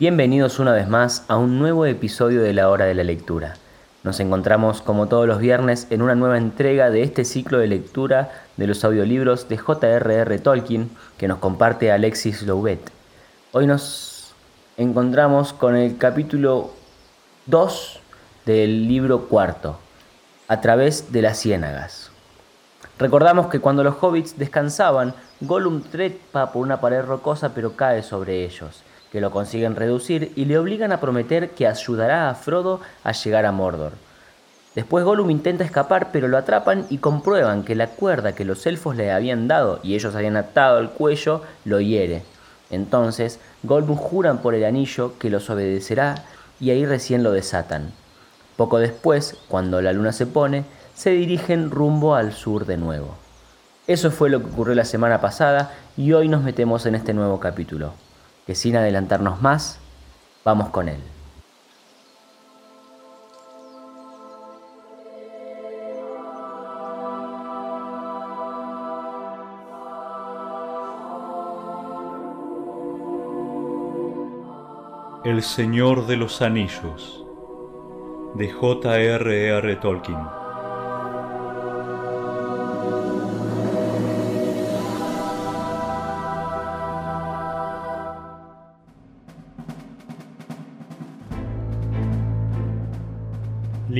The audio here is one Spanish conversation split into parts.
Bienvenidos una vez más a un nuevo episodio de la hora de la lectura. Nos encontramos como todos los viernes en una nueva entrega de este ciclo de lectura de los audiolibros de J.R.R. Tolkien que nos comparte Alexis Louvet. Hoy nos encontramos con el capítulo 2 del libro cuarto, A través de las ciénagas. Recordamos que cuando los hobbits descansaban, Gollum trepa por una pared rocosa pero cae sobre ellos que lo consiguen reducir y le obligan a prometer que ayudará a Frodo a llegar a Mordor. Después Gollum intenta escapar, pero lo atrapan y comprueban que la cuerda que los elfos le habían dado y ellos habían atado al cuello lo hiere. Entonces Gollum juran por el anillo que los obedecerá y ahí recién lo desatan. Poco después, cuando la luna se pone, se dirigen rumbo al sur de nuevo. Eso fue lo que ocurrió la semana pasada y hoy nos metemos en este nuevo capítulo que sin adelantarnos más, vamos con él. El Señor de los Anillos de J.R.R. Tolkien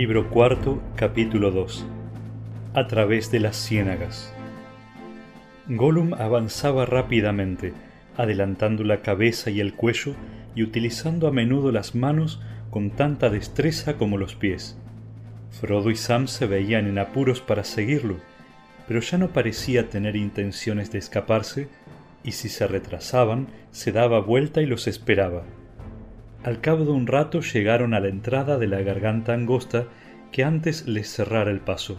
Libro cuarto, capítulo 2 A través de las ciénagas Gollum avanzaba rápidamente, adelantando la cabeza y el cuello y utilizando a menudo las manos con tanta destreza como los pies. Frodo y Sam se veían en apuros para seguirlo, pero ya no parecía tener intenciones de escaparse, y si se retrasaban, se daba vuelta y los esperaba. Al cabo de un rato llegaron a la entrada de la garganta angosta que antes les cerrara el paso,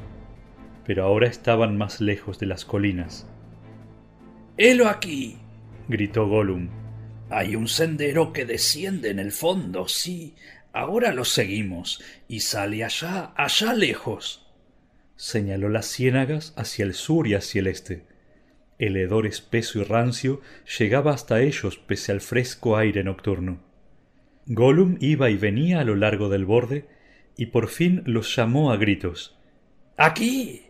pero ahora estaban más lejos de las colinas. ¡Helo aquí! gritó Gollum. Hay un sendero que desciende en el fondo, sí. Ahora lo seguimos, y sale allá, allá lejos. Señaló las ciénagas hacia el sur y hacia el este. El hedor espeso y rancio llegaba hasta ellos pese al fresco aire nocturno. Gollum iba y venía a lo largo del borde y por fin los llamó a gritos. Aquí.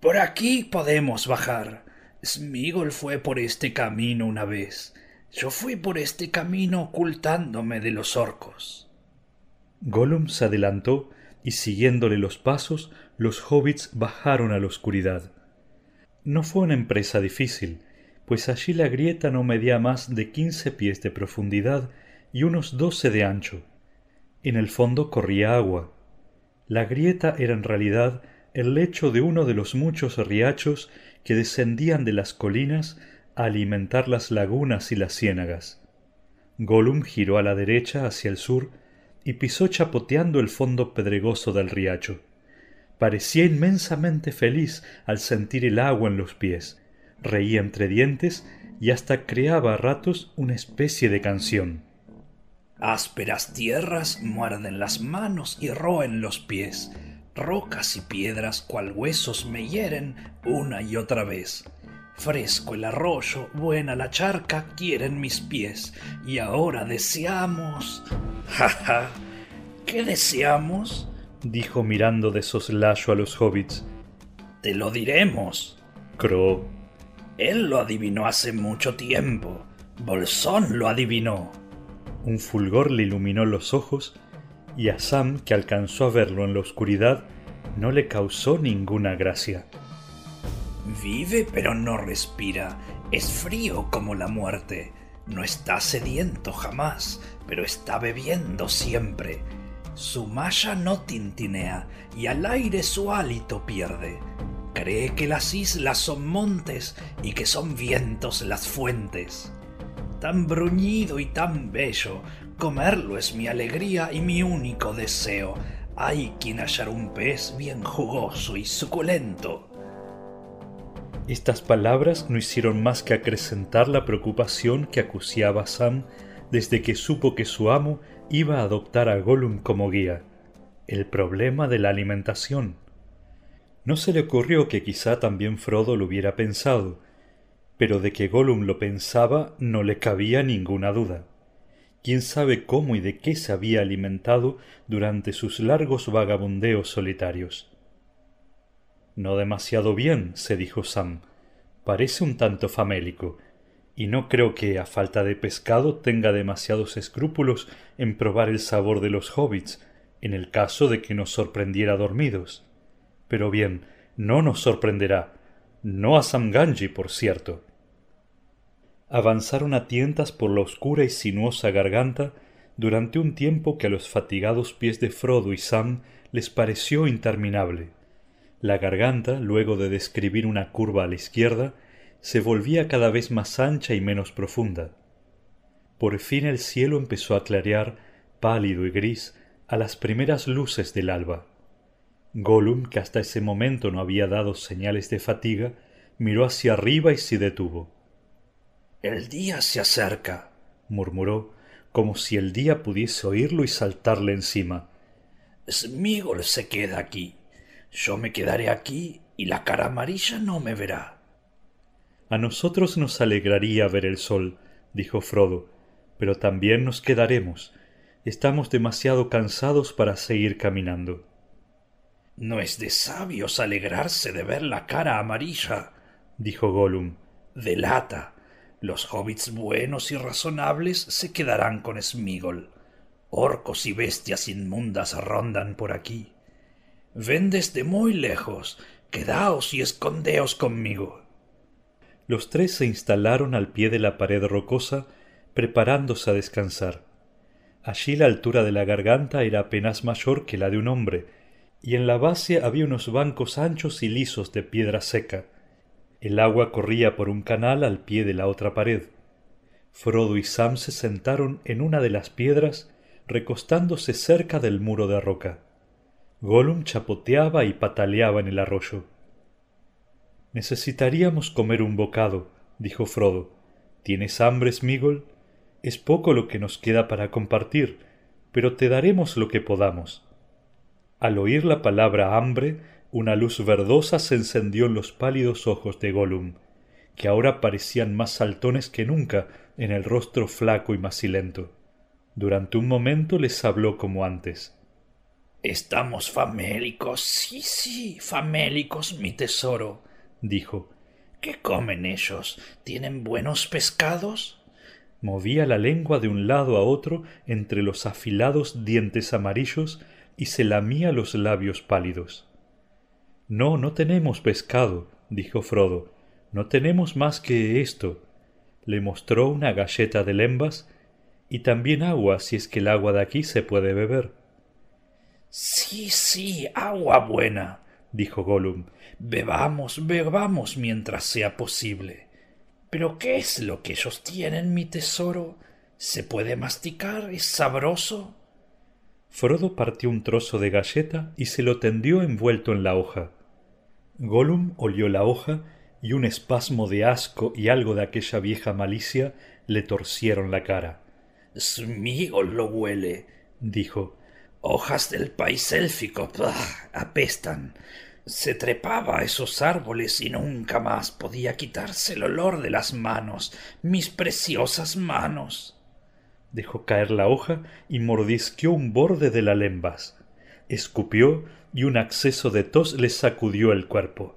Por aquí podemos bajar. Smigol fue por este camino una vez. Yo fui por este camino ocultándome de los orcos. Gollum se adelantó y siguiéndole los pasos, los hobbits bajaron a la oscuridad. No fue una empresa difícil, pues allí la grieta no medía más de quince pies de profundidad y unos doce de ancho. En el fondo corría agua. La grieta era en realidad el lecho de uno de los muchos riachos que descendían de las colinas a alimentar las lagunas y las ciénagas. Gollum giró a la derecha hacia el sur y pisó chapoteando el fondo pedregoso del riacho. Parecía inmensamente feliz al sentir el agua en los pies, reía entre dientes y hasta creaba a ratos una especie de canción. Ásperas tierras muerden las manos y roen los pies. Rocas y piedras cual huesos me hieren una y otra vez. Fresco el arroyo, buena la charca, quieren mis pies. Y ahora deseamos... ¡Ja, ja! ¿Qué deseamos? dijo mirando de soslayo a los hobbits. Te lo diremos, croó. Él lo adivinó hace mucho tiempo. Bolsón lo adivinó. Un fulgor le iluminó los ojos y a Sam, que alcanzó a verlo en la oscuridad, no le causó ninguna gracia. Vive pero no respira, es frío como la muerte, no está sediento jamás, pero está bebiendo siempre. Su malla no tintinea y al aire su hálito pierde. Cree que las islas son montes y que son vientos las fuentes. Tan bruñido y tan bello, comerlo es mi alegría y mi único deseo. Hay quien hallar un pez bien jugoso y suculento. Estas palabras no hicieron más que acrecentar la preocupación que acuciaba Sam desde que supo que su amo iba a adoptar a Gollum como guía, el problema de la alimentación. No se le ocurrió que quizá también Frodo lo hubiera pensado, pero de que Gollum lo pensaba no le cabía ninguna duda quién sabe cómo y de qué se había alimentado durante sus largos vagabundeos solitarios. No demasiado bien, se dijo Sam. Parece un tanto famélico, y no creo que, a falta de pescado, tenga demasiados escrúpulos en probar el sabor de los hobbits, en el caso de que nos sorprendiera dormidos. Pero bien, no nos sorprenderá. No a Sam Ganji, por cierto avanzaron a tientas por la oscura y sinuosa garganta durante un tiempo que a los fatigados pies de Frodo y Sam les pareció interminable. La garganta, luego de describir una curva a la izquierda, se volvía cada vez más ancha y menos profunda. Por fin el cielo empezó a clarear, pálido y gris, a las primeras luces del alba. Gollum, que hasta ese momento no había dado señales de fatiga, miró hacia arriba y se detuvo. El día se acerca, murmuró, como si el día pudiese oírlo y saltarle encima. Smigol se queda aquí. Yo me quedaré aquí y la cara amarilla no me verá. A nosotros nos alegraría ver el sol, dijo Frodo, pero también nos quedaremos. Estamos demasiado cansados para seguir caminando. No es de sabios alegrarse de ver la cara amarilla, dijo Gollum. Delata los hobbits buenos y razonables se quedarán con Smigol. Orcos y bestias inmundas rondan por aquí. Ven desde muy lejos. Quedaos y escondeos conmigo. Los tres se instalaron al pie de la pared rocosa, preparándose a descansar. Allí la altura de la garganta era apenas mayor que la de un hombre, y en la base había unos bancos anchos y lisos de piedra seca, el agua corría por un canal al pie de la otra pared. Frodo y Sam se sentaron en una de las piedras, recostándose cerca del muro de roca. Gollum chapoteaba y pataleaba en el arroyo. Necesitaríamos comer un bocado, dijo Frodo. ¿Tienes hambre, Smigol? Es poco lo que nos queda para compartir, pero te daremos lo que podamos. Al oír la palabra hambre, una luz verdosa se encendió en los pálidos ojos de Gollum, que ahora parecían más saltones que nunca en el rostro flaco y macilento. Durante un momento les habló como antes. Estamos famélicos, sí, sí, famélicos, mi tesoro, dijo. ¿Qué comen ellos? ¿Tienen buenos pescados? Movía la lengua de un lado a otro entre los afilados dientes amarillos y se lamía los labios pálidos. No, no tenemos pescado, dijo Frodo. No tenemos más que esto. Le mostró una galleta de lembas y también agua si es que el agua de aquí se puede beber. Sí, sí, agua buena, dijo Gollum. Bebamos, bebamos mientras sea posible. Pero ¿qué es lo que ellos tienen, mi tesoro? ¿Se puede masticar? ¿Es sabroso? Frodo partió un trozo de galleta y se lo tendió envuelto en la hoja. Gollum olió la hoja y un espasmo de asco y algo de aquella vieja malicia le torcieron la cara. Smigol lo huele, dijo. Hojas del país élfico, apestan. Se trepaba a esos árboles y nunca más podía quitarse el olor de las manos, mis preciosas manos. Dejó caer la hoja y mordisqueó un borde de la lembas. Escupió y un acceso de tos le sacudió el cuerpo.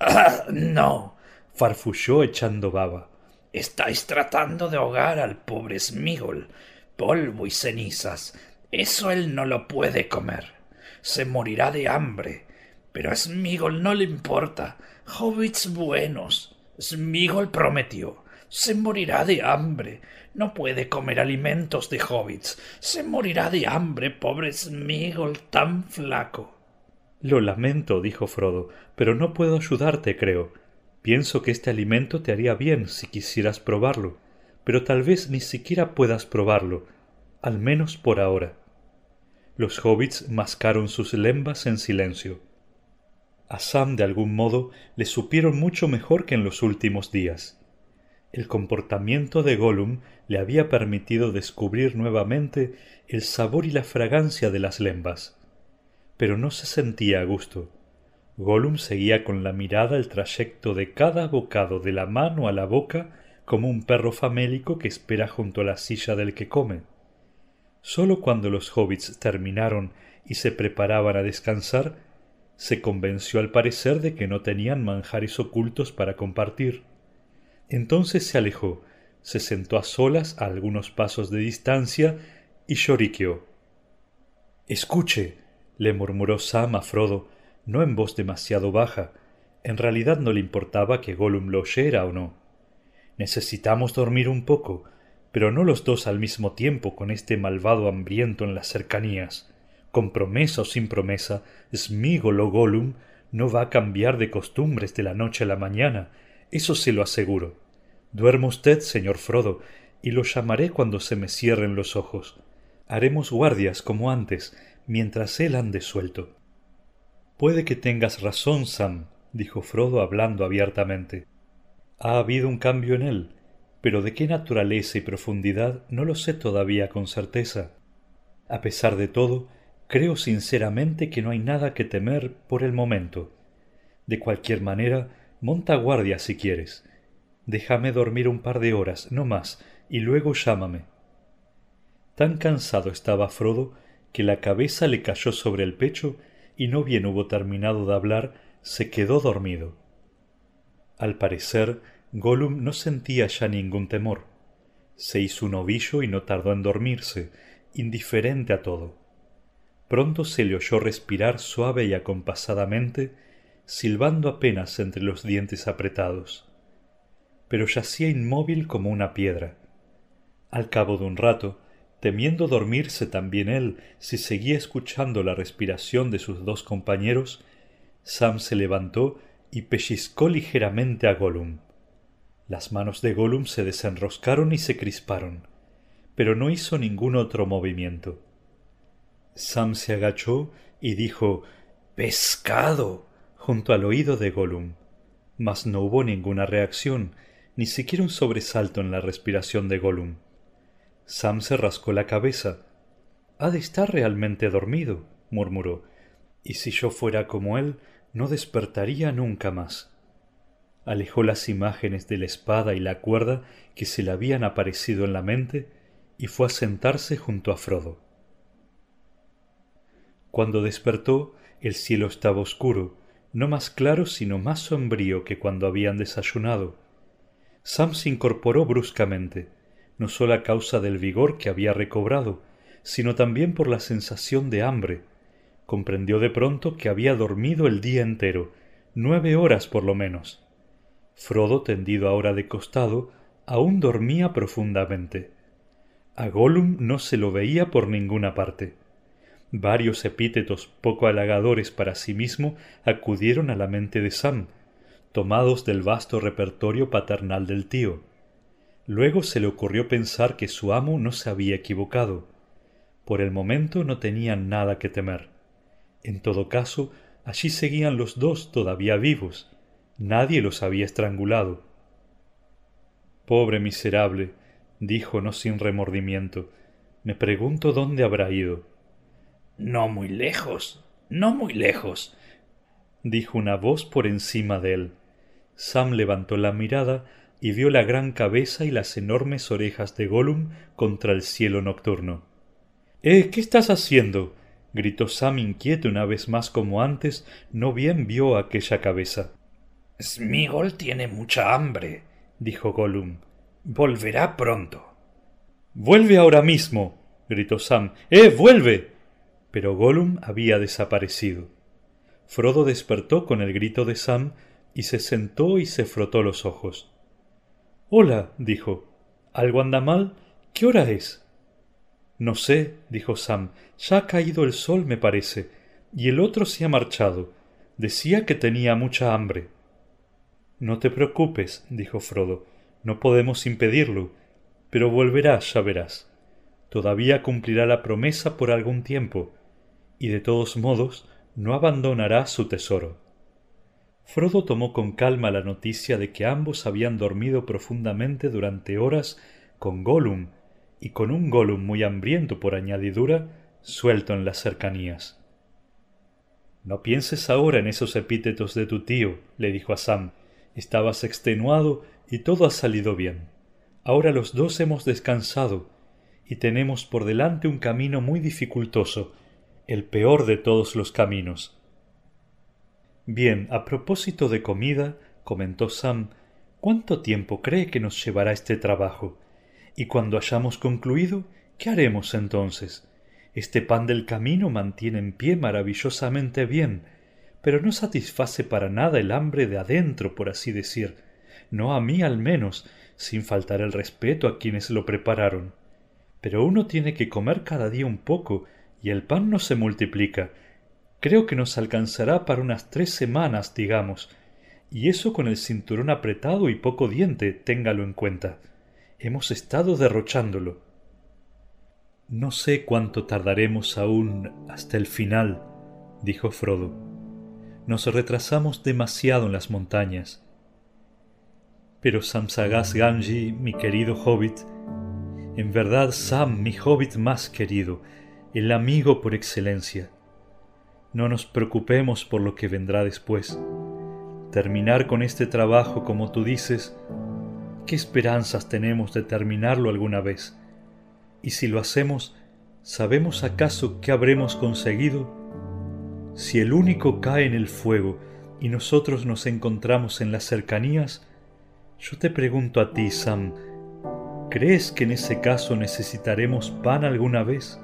¡Ah, no! farfulló echando baba. Estáis tratando de ahogar al pobre Smigol. Polvo y cenizas. Eso él no lo puede comer. Se morirá de hambre. Pero a Smigol no le importa. Hobbits buenos. Smigol prometió. Se morirá de hambre. No puede comer alimentos de hobbits. Se morirá de hambre, pobre Smigol, tan flaco. Lo lamento, dijo Frodo, pero no puedo ayudarte, creo. Pienso que este alimento te haría bien si quisieras probarlo, pero tal vez ni siquiera puedas probarlo, al menos por ahora. Los hobbits mascaron sus lembas en silencio. A Sam de algún modo le supieron mucho mejor que en los últimos días. El comportamiento de Gollum le había permitido descubrir nuevamente el sabor y la fragancia de las lembas. Pero no se sentía a gusto. Gollum seguía con la mirada el trayecto de cada bocado de la mano a la boca como un perro famélico que espera junto a la silla del que come. Sólo cuando los hobbits terminaron y se preparaban a descansar, se convenció al parecer de que no tenían manjares ocultos para compartir. Entonces se alejó, se sentó a solas a algunos pasos de distancia y lloriqueó. Escuche, le murmuró Sam a Frodo, no en voz demasiado baja. En realidad no le importaba que Gollum lo oyera o no. Necesitamos dormir un poco pero no los dos al mismo tiempo con este malvado hambriento en las cercanías. Con promesa o sin promesa, Smigol Gollum no va a cambiar de costumbres de la noche a la mañana, eso se lo aseguro. Duerma usted, señor Frodo, y lo llamaré cuando se me cierren los ojos. Haremos guardias como antes, mientras él ande suelto. Puede que tengas razón, Sam, dijo Frodo hablando abiertamente. Ha habido un cambio en él pero de qué naturaleza y profundidad no lo sé todavía con certeza. A pesar de todo, creo sinceramente que no hay nada que temer por el momento. De cualquier manera, monta guardia si quieres. Déjame dormir un par de horas, no más, y luego llámame. Tan cansado estaba Frodo que la cabeza le cayó sobre el pecho y no bien hubo terminado de hablar, se quedó dormido. Al parecer, Gollum no sentía ya ningún temor. Se hizo un ovillo y no tardó en dormirse, indiferente a todo. Pronto se le oyó respirar suave y acompasadamente, silbando apenas entre los dientes apretados. Pero yacía inmóvil como una piedra. Al cabo de un rato, temiendo dormirse también él si seguía escuchando la respiración de sus dos compañeros, Sam se levantó y pellizcó ligeramente a Gollum. Las manos de Gollum se desenroscaron y se crisparon, pero no hizo ningún otro movimiento. Sam se agachó y dijo Pescado junto al oído de Gollum, mas no hubo ninguna reacción, ni siquiera un sobresalto en la respiración de Gollum. Sam se rascó la cabeza. Ha de estar realmente dormido, murmuró, y si yo fuera como él, no despertaría nunca más alejó las imágenes de la espada y la cuerda que se le habían aparecido en la mente y fue a sentarse junto a Frodo. Cuando despertó, el cielo estaba oscuro, no más claro sino más sombrío que cuando habían desayunado. Sam se incorporó bruscamente, no sólo a causa del vigor que había recobrado, sino también por la sensación de hambre. Comprendió de pronto que había dormido el día entero, nueve horas por lo menos. Frodo, tendido ahora de costado, aún dormía profundamente. A Gollum no se lo veía por ninguna parte. Varios epítetos poco halagadores para sí mismo acudieron a la mente de Sam, tomados del vasto repertorio paternal del tío. Luego se le ocurrió pensar que su amo no se había equivocado. Por el momento no tenían nada que temer. En todo caso, allí seguían los dos todavía vivos, Nadie los había estrangulado. Pobre miserable, dijo no sin remordimiento. Me pregunto dónde habrá ido. No muy lejos, no muy lejos, dijo una voz por encima de él. Sam levantó la mirada y vio la gran cabeza y las enormes orejas de Gollum contra el cielo nocturno. Eh, ¿qué estás haciendo? gritó Sam inquieto una vez más como antes, no bien vio aquella cabeza. Smigol tiene mucha hambre, dijo Gollum. Volverá pronto. Vuelve ahora mismo. gritó Sam. ¡Eh! vuelve. Pero Gollum había desaparecido. Frodo despertó con el grito de Sam y se sentó y se frotó los ojos. Hola, dijo. ¿Algo anda mal? ¿Qué hora es? No sé, dijo Sam. Ya ha caído el sol, me parece. Y el otro se ha marchado. Decía que tenía mucha hambre. No te preocupes, dijo Frodo. No podemos impedirlo. Pero volverá, ya verás. Todavía cumplirá la promesa por algún tiempo. Y de todos modos, no abandonará su tesoro. Frodo tomó con calma la noticia de que ambos habían dormido profundamente durante horas con Gollum, y con un Gollum muy hambriento por añadidura, suelto en las cercanías. No pienses ahora en esos epítetos de tu tío, le dijo a Sam. Estabas extenuado y todo ha salido bien. Ahora los dos hemos descansado y tenemos por delante un camino muy dificultoso, el peor de todos los caminos. Bien, a propósito de comida, comentó Sam, ¿cuánto tiempo cree que nos llevará este trabajo? Y cuando hayamos concluido, ¿qué haremos entonces? Este pan del camino mantiene en pie maravillosamente bien, pero no satisface para nada el hambre de adentro, por así decir, no a mí al menos, sin faltar el respeto a quienes lo prepararon. Pero uno tiene que comer cada día un poco, y el pan no se multiplica, Creo que nos alcanzará para unas tres semanas, digamos, y eso con el cinturón apretado y poco diente, téngalo en cuenta. Hemos estado derrochándolo. No sé cuánto tardaremos aún hasta el final, dijo Frodo. Nos retrasamos demasiado en las montañas. Pero Samsagas Ganji, mi querido hobbit, en verdad Sam, mi hobbit más querido, el amigo por excelencia, no nos preocupemos por lo que vendrá después. Terminar con este trabajo, como tú dices, ¿qué esperanzas tenemos de terminarlo alguna vez? Y si lo hacemos, ¿sabemos acaso qué habremos conseguido? Si el único cae en el fuego y nosotros nos encontramos en las cercanías, yo te pregunto a ti, Sam, ¿crees que en ese caso necesitaremos pan alguna vez?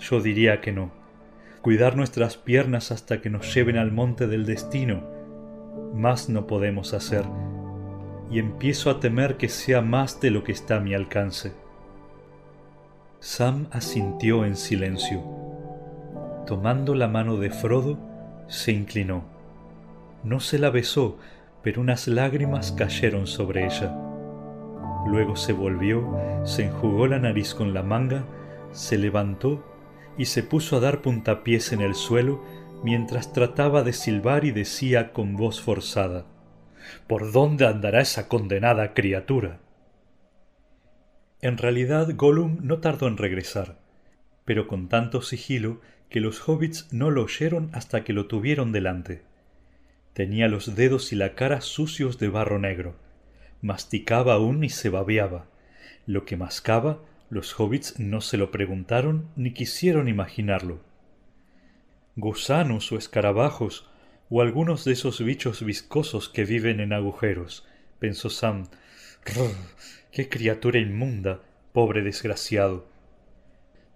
Yo diría que no cuidar nuestras piernas hasta que nos lleven al monte del destino. Más no podemos hacer, y empiezo a temer que sea más de lo que está a mi alcance. Sam asintió en silencio. Tomando la mano de Frodo, se inclinó. No se la besó, pero unas lágrimas cayeron sobre ella. Luego se volvió, se enjugó la nariz con la manga, se levantó y se puso a dar puntapiés en el suelo mientras trataba de silbar y decía con voz forzada ¿Por dónde andará esa condenada criatura? En realidad Gollum no tardó en regresar, pero con tanto sigilo que los hobbits no lo oyeron hasta que lo tuvieron delante. Tenía los dedos y la cara sucios de barro negro, masticaba aún y se babeaba. Lo que mascaba los hobbits no se lo preguntaron ni quisieron imaginarlo. Gusanos o escarabajos o algunos de esos bichos viscosos que viven en agujeros, pensó Sam. ¡Qué criatura inmunda! Pobre desgraciado.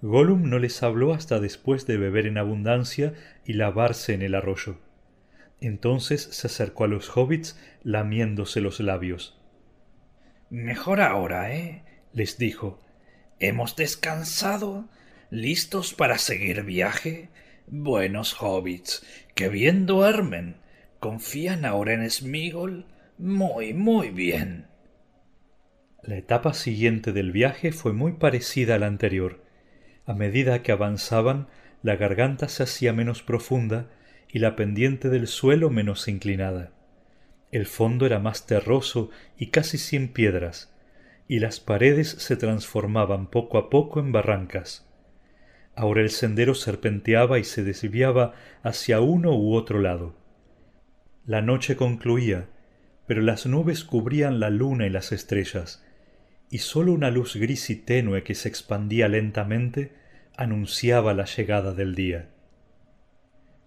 Gollum no les habló hasta después de beber en abundancia y lavarse en el arroyo. Entonces se acercó a los hobbits lamiéndose los labios. Mejor ahora, ¿eh? les dijo. ¿Hemos descansado? ¿Listos para seguir viaje? Buenos hobbits, que bien duermen. ¿Confían ahora en Smigol? Muy, muy bien. La etapa siguiente del viaje fue muy parecida a la anterior. A medida que avanzaban, la garganta se hacía menos profunda y la pendiente del suelo menos inclinada. El fondo era más terroso y casi sin piedras, y las paredes se transformaban poco a poco en barrancas. Ahora el sendero serpenteaba y se desviaba hacia uno u otro lado. La noche concluía, pero las nubes cubrían la luna y las estrellas, y sólo una luz gris y tenue que se expandía lentamente anunciaba la llegada del día.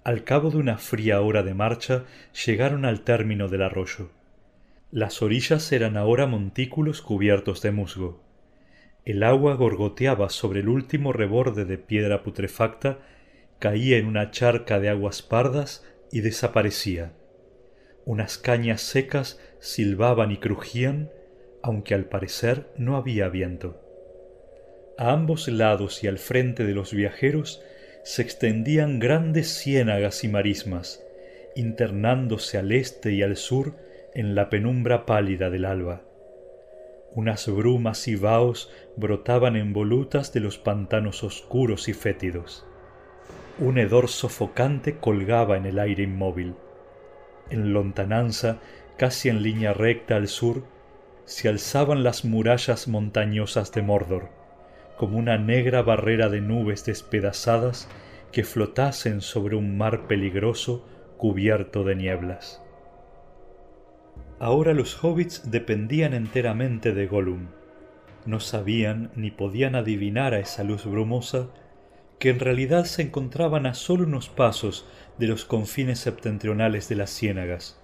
Al cabo de una fría hora de marcha llegaron al término del arroyo. Las orillas eran ahora montículos cubiertos de musgo. El agua gorgoteaba sobre el último reborde de piedra putrefacta, caía en una charca de aguas pardas y desaparecía. Unas cañas secas silbaban y crujían, aunque al parecer no había viento. A ambos lados y al frente de los viajeros se extendían grandes ciénagas y marismas, internándose al este y al sur en la penumbra pálida del alba. Unas brumas y vaos brotaban en volutas de los pantanos oscuros y fétidos. Un hedor sofocante colgaba en el aire inmóvil. En lontananza, casi en línea recta al sur, se alzaban las murallas montañosas de Mordor, como una negra barrera de nubes despedazadas que flotasen sobre un mar peligroso cubierto de nieblas. Ahora los hobbits dependían enteramente de Gollum. No sabían ni podían adivinar a esa luz brumosa que en realidad se encontraban a solo unos pasos de los confines septentrionales de las ciénagas,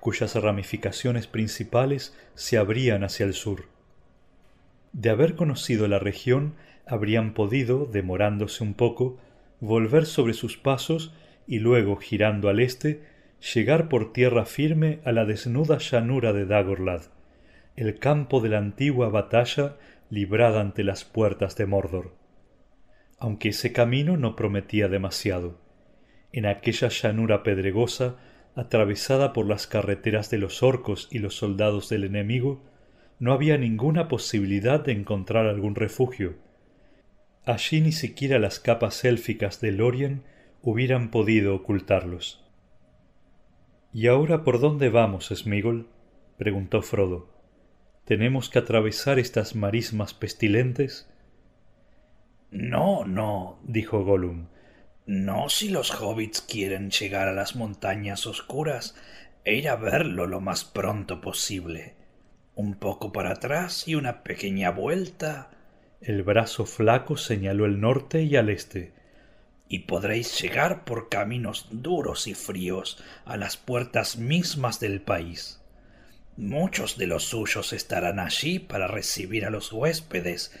cuyas ramificaciones principales se abrían hacia el sur. De haber conocido la región, habrían podido, demorándose un poco, volver sobre sus pasos y luego, girando al este, llegar por tierra firme a la desnuda llanura de Dagorlad, el campo de la antigua batalla librada ante las puertas de Mordor. Aunque ese camino no prometía demasiado. En aquella llanura pedregosa, atravesada por las carreteras de los orcos y los soldados del enemigo, no había ninguna posibilidad de encontrar algún refugio. Allí ni siquiera las capas élficas de Lorien hubieran podido ocultarlos. ¿Y ahora por dónde vamos, Smigol? preguntó Frodo. ¿Tenemos que atravesar estas marismas pestilentes? No, no, dijo Gollum. No si los hobbits quieren llegar a las montañas oscuras e ir a verlo lo más pronto posible. Un poco para atrás y una pequeña vuelta. El brazo flaco señaló el norte y al este, y podréis llegar por caminos duros y fríos a las puertas mismas del país. Muchos de los suyos estarán allí para recibir a los huéspedes,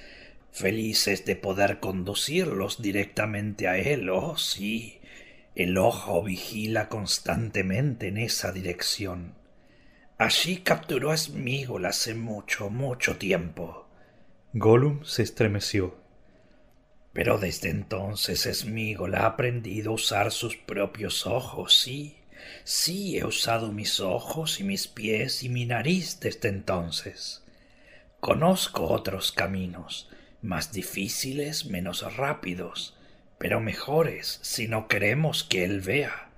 felices de poder conducirlos directamente a él. Oh, sí, el ojo vigila constantemente en esa dirección. Allí capturó a Smigol hace mucho, mucho tiempo. Gollum se estremeció. Pero desde entonces Smigol ha aprendido a usar sus propios ojos, sí. Sí, he usado mis ojos y mis pies y mi nariz desde entonces. Conozco otros caminos, más difíciles, menos rápidos, pero mejores si no queremos que él vea.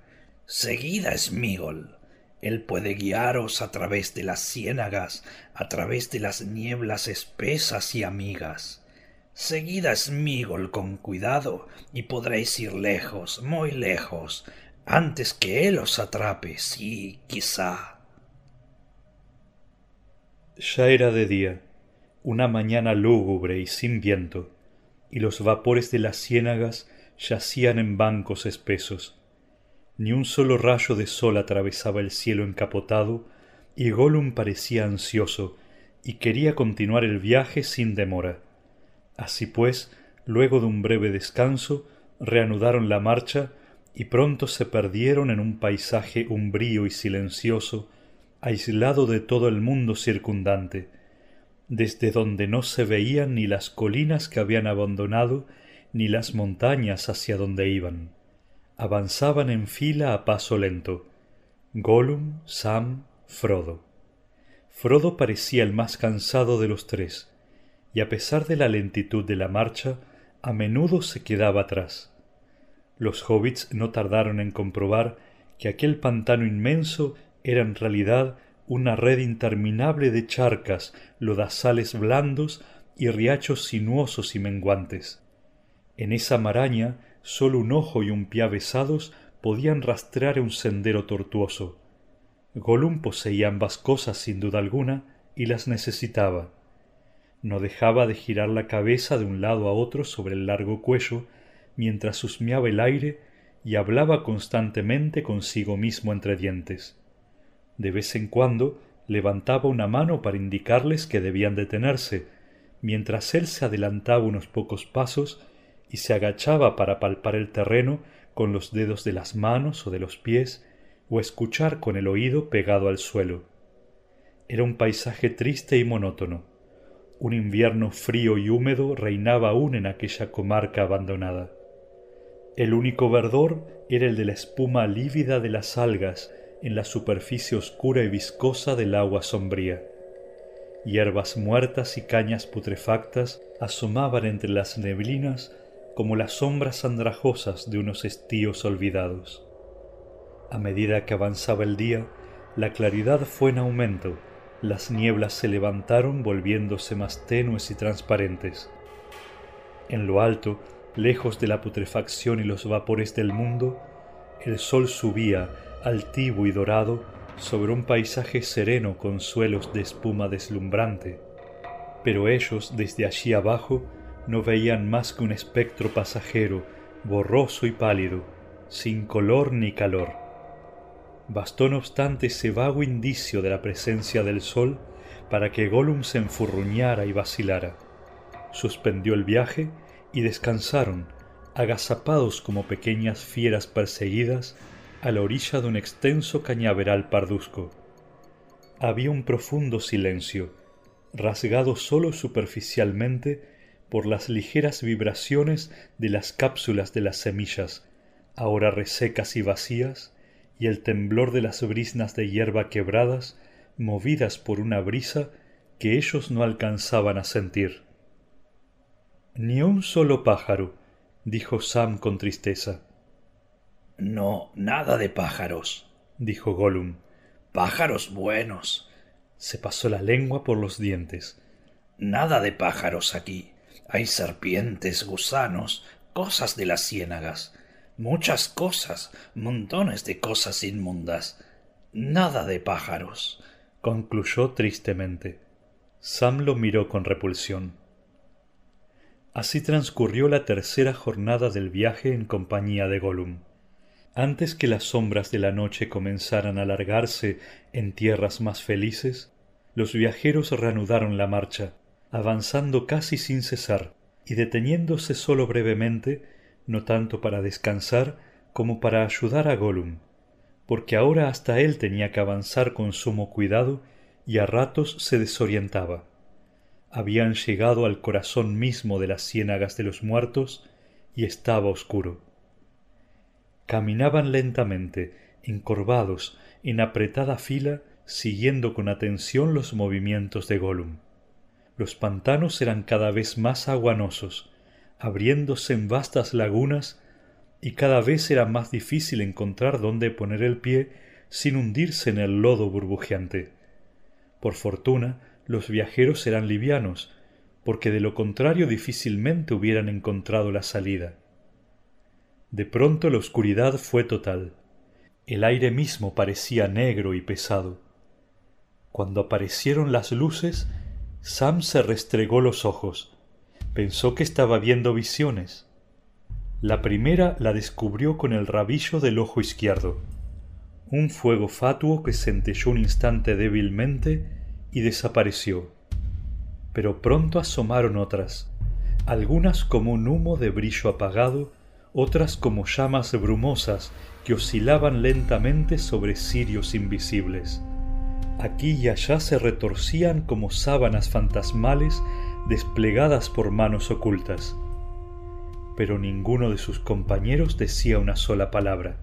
Seguida, Smigol. Él puede guiaros a través de las ciénagas, a través de las nieblas espesas y amigas. Seguid a Smigol con cuidado y podréis ir lejos, muy lejos, antes que él os atrape, sí, quizá. Ya era de día, una mañana lúgubre y sin viento, y los vapores de las ciénagas yacían en bancos espesos. Ni un solo rayo de sol atravesaba el cielo encapotado, y Gollum parecía ansioso y quería continuar el viaje sin demora. Así pues, luego de un breve descanso, reanudaron la marcha y pronto se perdieron en un paisaje umbrío y silencioso, aislado de todo el mundo circundante, desde donde no se veían ni las colinas que habían abandonado, ni las montañas hacia donde iban. Avanzaban en fila a paso lento. Gollum, Sam, Frodo. Frodo parecía el más cansado de los tres y a pesar de la lentitud de la marcha, a menudo se quedaba atrás. Los hobbits no tardaron en comprobar que aquel pantano inmenso era en realidad una red interminable de charcas, lodazales blandos y riachos sinuosos y menguantes. En esa maraña sólo un ojo y un pie avesados podían rastrear un sendero tortuoso. Gollum poseía ambas cosas sin duda alguna y las necesitaba. No dejaba de girar la cabeza de un lado a otro sobre el largo cuello, mientras husmeaba el aire y hablaba constantemente consigo mismo entre dientes. De vez en cuando levantaba una mano para indicarles que debían detenerse, mientras él se adelantaba unos pocos pasos y se agachaba para palpar el terreno con los dedos de las manos o de los pies o escuchar con el oído pegado al suelo. Era un paisaje triste y monótono. Un invierno frío y húmedo reinaba aún en aquella comarca abandonada. El único verdor era el de la espuma lívida de las algas en la superficie oscura y viscosa del agua sombría. Hierbas muertas y cañas putrefactas asomaban entre las neblinas como las sombras andrajosas de unos estíos olvidados. A medida que avanzaba el día, la claridad fue en aumento, las nieblas se levantaron volviéndose más tenues y transparentes. En lo alto, lejos de la putrefacción y los vapores del mundo, el sol subía, altivo y dorado, sobre un paisaje sereno con suelos de espuma deslumbrante. Pero ellos, desde allí abajo, no veían más que un espectro pasajero, borroso y pálido, sin color ni calor. Bastó no obstante ese vago indicio de la presencia del sol para que Gollum se enfurruñara y vacilara. Suspendió el viaje y descansaron, agazapados como pequeñas fieras perseguidas, a la orilla de un extenso cañaveral parduzco. Había un profundo silencio, rasgado sólo superficialmente por las ligeras vibraciones de las cápsulas de las semillas, ahora resecas y vacías, y el temblor de las brisnas de hierba quebradas, movidas por una brisa que ellos no alcanzaban a sentir. Ni un solo pájaro, dijo Sam con tristeza. No, nada de pájaros, dijo Gollum. Pájaros buenos. Se pasó la lengua por los dientes. Nada de pájaros aquí. Hay serpientes, gusanos, cosas de las ciénagas, muchas cosas, montones de cosas inmundas. Nada de pájaros, concluyó tristemente. Sam lo miró con repulsión. Así transcurrió la tercera jornada del viaje en compañía de Gollum. Antes que las sombras de la noche comenzaran a alargarse en tierras más felices, los viajeros reanudaron la marcha, avanzando casi sin cesar y deteniéndose sólo brevemente, no tanto para descansar como para ayudar a Gollum, porque ahora hasta él tenía que avanzar con sumo cuidado y a ratos se desorientaba. Habían llegado al corazón mismo de las ciénagas de los muertos y estaba oscuro. Caminaban lentamente, encorvados, en apretada fila, siguiendo con atención los movimientos de Gollum. Los pantanos eran cada vez más aguanosos, abriéndose en vastas lagunas, y cada vez era más difícil encontrar dónde poner el pie sin hundirse en el lodo burbujeante. Por fortuna, los viajeros eran livianos, porque de lo contrario difícilmente hubieran encontrado la salida. De pronto la oscuridad fue total. El aire mismo parecía negro y pesado. Cuando aparecieron las luces, Sam se restregó los ojos. Pensó que estaba viendo visiones. La primera la descubrió con el rabillo del ojo izquierdo. Un fuego fatuo que centelló un instante débilmente y desapareció. Pero pronto asomaron otras, algunas como un humo de brillo apagado, otras como llamas brumosas que oscilaban lentamente sobre cirios invisibles. Aquí y allá se retorcían como sábanas fantasmales desplegadas por manos ocultas. Pero ninguno de sus compañeros decía una sola palabra.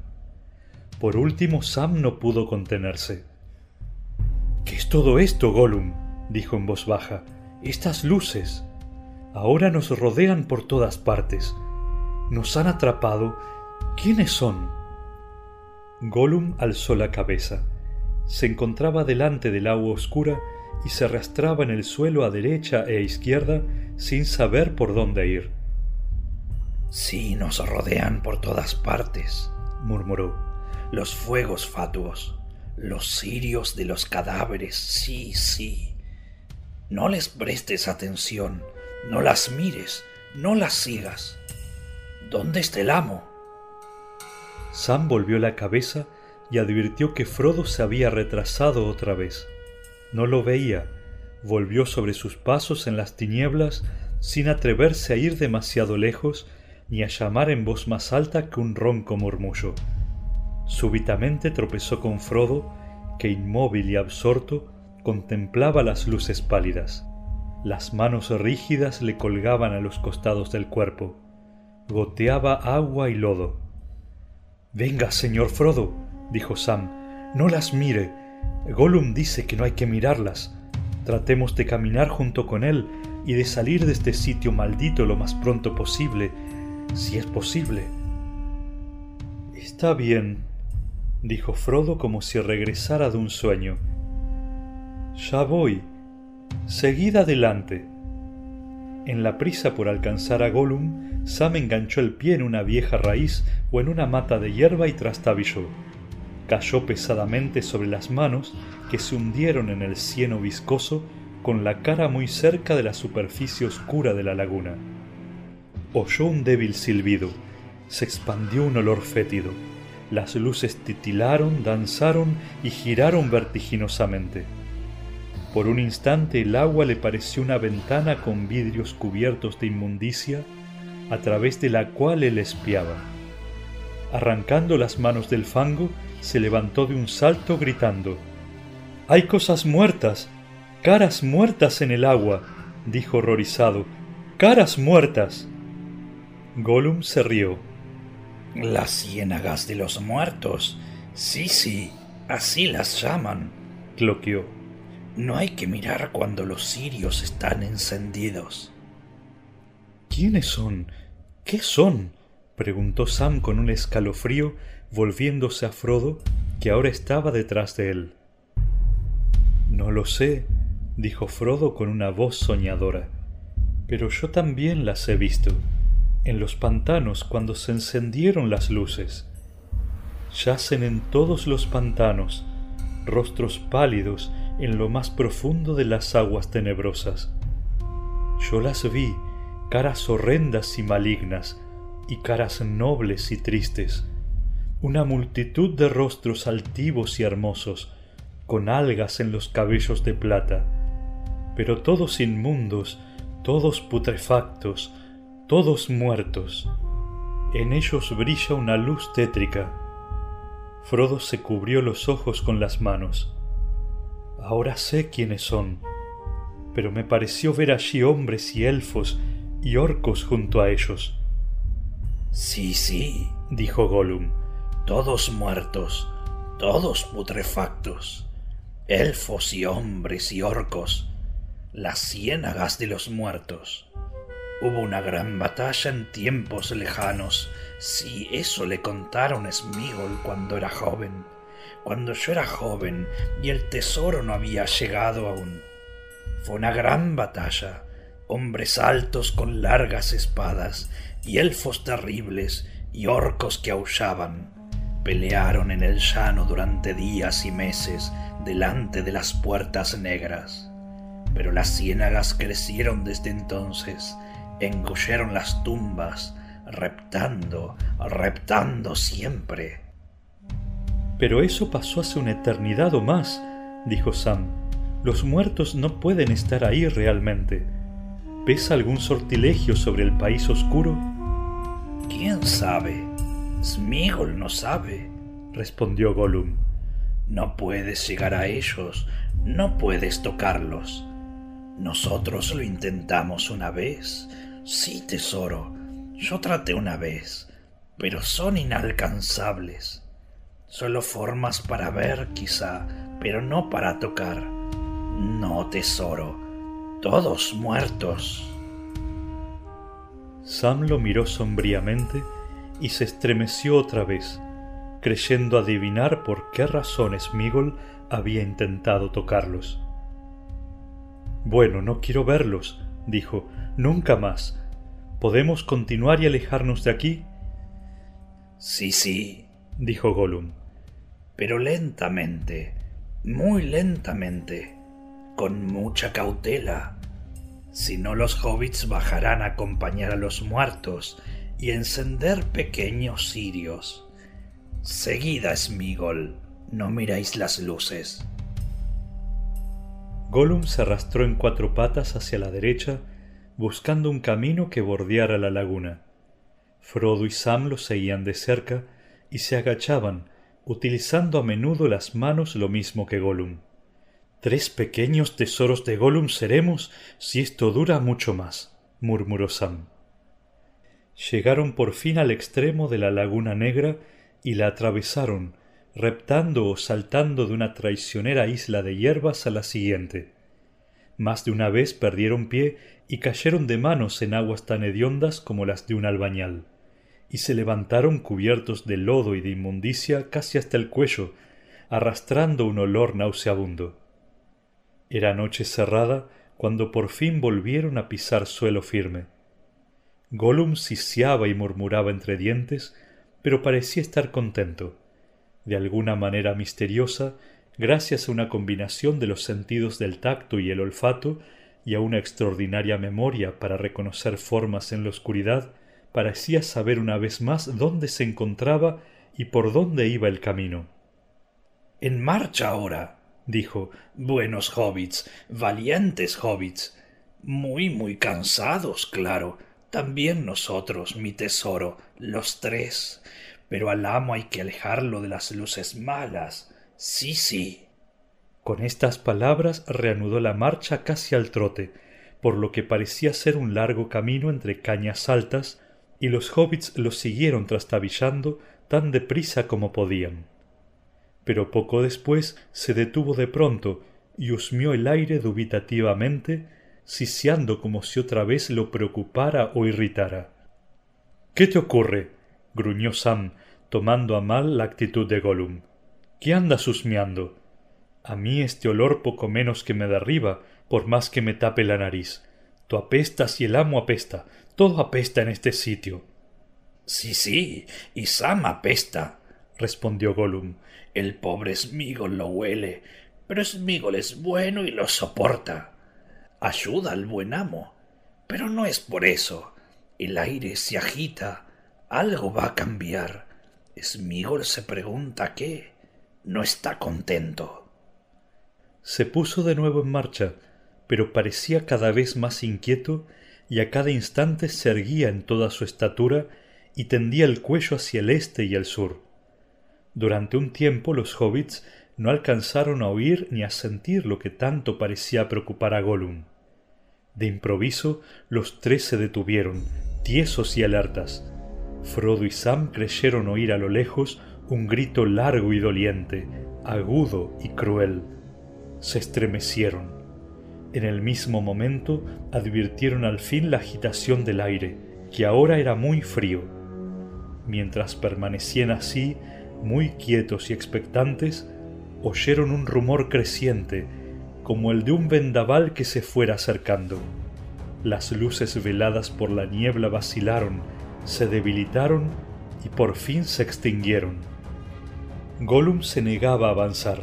Por último Sam no pudo contenerse. ¿Qué es todo esto, Gollum? dijo en voz baja. Estas luces. Ahora nos rodean por todas partes. Nos han atrapado. ¿Quiénes son? Gollum alzó la cabeza se encontraba delante del agua oscura y se arrastraba en el suelo a derecha e izquierda sin saber por dónde ir. Sí, nos rodean por todas partes, murmuró. Los fuegos fatuos, los cirios de los cadáveres, sí, sí. No les prestes atención, no las mires, no las sigas. ¿Dónde está el amo? Sam volvió la cabeza y advirtió que Frodo se había retrasado otra vez. No lo veía, volvió sobre sus pasos en las tinieblas sin atreverse a ir demasiado lejos ni a llamar en voz más alta que un ronco murmullo. Súbitamente tropezó con Frodo, que inmóvil y absorto contemplaba las luces pálidas. Las manos rígidas le colgaban a los costados del cuerpo. Goteaba agua y lodo. Venga, señor Frodo, dijo Sam, no las mire. Gollum dice que no hay que mirarlas. Tratemos de caminar junto con él y de salir de este sitio maldito lo más pronto posible, si es posible. Está bien, dijo Frodo como si regresara de un sueño. Ya voy. Seguid adelante. En la prisa por alcanzar a Gollum, Sam enganchó el pie en una vieja raíz o en una mata de hierba y trastabilló. Cayó pesadamente sobre las manos que se hundieron en el cieno viscoso con la cara muy cerca de la superficie oscura de la laguna. Oyó un débil silbido. Se expandió un olor fétido. Las luces titilaron, danzaron y giraron vertiginosamente. Por un instante el agua le pareció una ventana con vidrios cubiertos de inmundicia, a través de la cual él espiaba. Arrancando las manos del fango, se levantó de un salto gritando Hay cosas muertas. caras muertas en el agua. dijo horrorizado. caras muertas. Gollum se rió. Las ciénagas de los muertos. Sí, sí, así las llaman. cloqueó. No hay que mirar cuando los cirios están encendidos. ¿Quiénes son? ¿Qué son? Preguntó Sam con un escalofrío, volviéndose a Frodo, que ahora estaba detrás de él. No lo sé, dijo Frodo con una voz soñadora, pero yo también las he visto, en los pantanos cuando se encendieron las luces. Yacen en todos los pantanos, rostros pálidos en lo más profundo de las aguas tenebrosas. Yo las vi, caras horrendas y malignas, y caras nobles y tristes, una multitud de rostros altivos y hermosos, con algas en los cabellos de plata, pero todos inmundos, todos putrefactos, todos muertos. En ellos brilla una luz tétrica. Frodo se cubrió los ojos con las manos. Ahora sé quiénes son, pero me pareció ver allí hombres y elfos y orcos junto a ellos. Sí, sí, dijo Gollum, todos muertos, todos putrefactos, elfos y hombres y orcos, las ciénagas de los muertos. Hubo una gran batalla en tiempos lejanos, si eso le contaron a Smigol cuando era joven, cuando yo era joven y el tesoro no había llegado aún. Fue una gran batalla, hombres altos con largas espadas, y elfos terribles, y orcos que aullaban. Pelearon en el llano durante días y meses delante de las puertas negras. Pero las ciénagas crecieron desde entonces, engulleron las tumbas, reptando, reptando siempre. Pero eso pasó hace una eternidad o más, dijo Sam. Los muertos no pueden estar ahí realmente. ¿Pesa algún sortilegio sobre el país oscuro? ¿Quién sabe? Smigol no sabe, respondió Gollum. No puedes llegar a ellos, no puedes tocarlos. Nosotros lo intentamos una vez. Sí, tesoro, yo traté una vez, pero son inalcanzables. Solo formas para ver, quizá, pero no para tocar. No, tesoro, todos muertos. Sam lo miró sombríamente y se estremeció otra vez, creyendo adivinar por qué razón Smigol había intentado tocarlos. Bueno, no quiero verlos, dijo, nunca más. ¿Podemos continuar y alejarnos de aquí? Sí, sí, dijo Gollum. Pero lentamente, muy lentamente, con mucha cautela. Si no los hobbits bajarán a acompañar a los muertos y encender pequeños cirios. Seguida, Smigol, no miráis las luces. Gollum se arrastró en cuatro patas hacia la derecha, buscando un camino que bordeara la laguna. Frodo y Sam lo seguían de cerca y se agachaban, utilizando a menudo las manos lo mismo que Gollum. Tres pequeños tesoros de Gollum seremos si esto dura mucho más, murmuró Sam. Llegaron por fin al extremo de la laguna negra y la atravesaron, reptando o saltando de una traicionera isla de hierbas a la siguiente. Más de una vez perdieron pie y cayeron de manos en aguas tan hediondas como las de un albañal, y se levantaron cubiertos de lodo y de inmundicia casi hasta el cuello, arrastrando un olor nauseabundo. Era noche cerrada cuando por fin volvieron a pisar suelo firme. Gollum siseaba y murmuraba entre dientes, pero parecía estar contento. De alguna manera misteriosa, gracias a una combinación de los sentidos del tacto y el olfato, y a una extraordinaria memoria para reconocer formas en la oscuridad, parecía saber una vez más dónde se encontraba y por dónde iba el camino. En marcha ahora, dijo, buenos hobbits, valientes hobbits. Muy, muy cansados, claro. También nosotros, mi tesoro, los tres. Pero al amo hay que alejarlo de las luces malas. Sí, sí. Con estas palabras reanudó la marcha casi al trote, por lo que parecía ser un largo camino entre cañas altas, y los hobbits lo siguieron trastabillando tan deprisa como podían pero poco después se detuvo de pronto y husmió el aire dubitativamente, siseando como si otra vez lo preocupara o irritara. ¿Qué te ocurre? gruñó Sam, tomando a mal la actitud de Gollum. ¿Qué andas husmeando? A mí este olor poco menos que me derriba, por más que me tape la nariz. Tú apestas y el amo apesta. Todo apesta en este sitio. Sí, sí, y Sam apesta, respondió Gollum. El pobre Smigol lo huele, pero Smigol es bueno y lo soporta. Ayuda al buen amo. Pero no es por eso. El aire se agita. Algo va a cambiar. Smigol se pregunta qué. No está contento. Se puso de nuevo en marcha, pero parecía cada vez más inquieto y a cada instante se erguía en toda su estatura y tendía el cuello hacia el este y el sur. Durante un tiempo los hobbits no alcanzaron a oír ni a sentir lo que tanto parecía preocupar a Gollum. De improviso los tres se detuvieron, tiesos y alertas. Frodo y Sam creyeron oír a lo lejos un grito largo y doliente, agudo y cruel. Se estremecieron. En el mismo momento advirtieron al fin la agitación del aire, que ahora era muy frío. Mientras permanecían así, muy quietos y expectantes, oyeron un rumor creciente, como el de un vendaval que se fuera acercando. Las luces veladas por la niebla vacilaron, se debilitaron y por fin se extinguieron. Gollum se negaba a avanzar.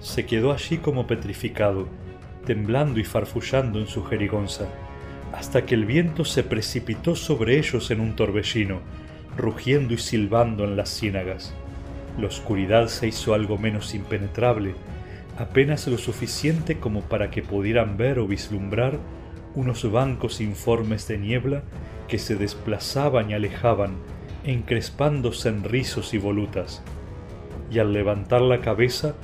Se quedó allí como petrificado, temblando y farfullando en su jerigonza, hasta que el viento se precipitó sobre ellos en un torbellino, rugiendo y silbando en las ciénagas. La oscuridad se hizo algo menos impenetrable, apenas lo suficiente como para que pudieran ver o vislumbrar unos bancos informes de niebla que se desplazaban y alejaban, encrespándose en rizos y volutas. Y al levantar la cabeza,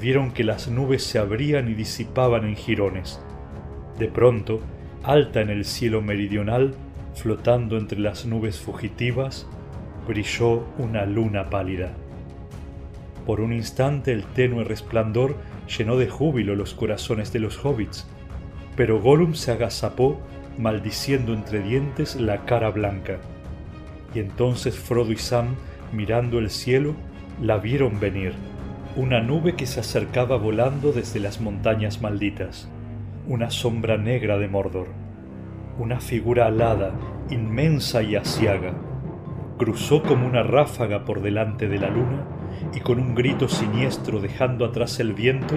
vieron que las nubes se abrían y disipaban en jirones. De pronto, alta en el cielo meridional, flotando entre las nubes fugitivas, brilló una luna pálida. Por un instante el tenue resplandor llenó de júbilo los corazones de los hobbits, pero Gollum se agazapó, maldiciendo entre dientes la cara blanca. Y entonces Frodo y Sam, mirando el cielo, la vieron venir, una nube que se acercaba volando desde las montañas malditas, una sombra negra de Mordor, una figura alada, inmensa y asiaga. Cruzó como una ráfaga por delante de la luna y con un grito siniestro dejando atrás el viento,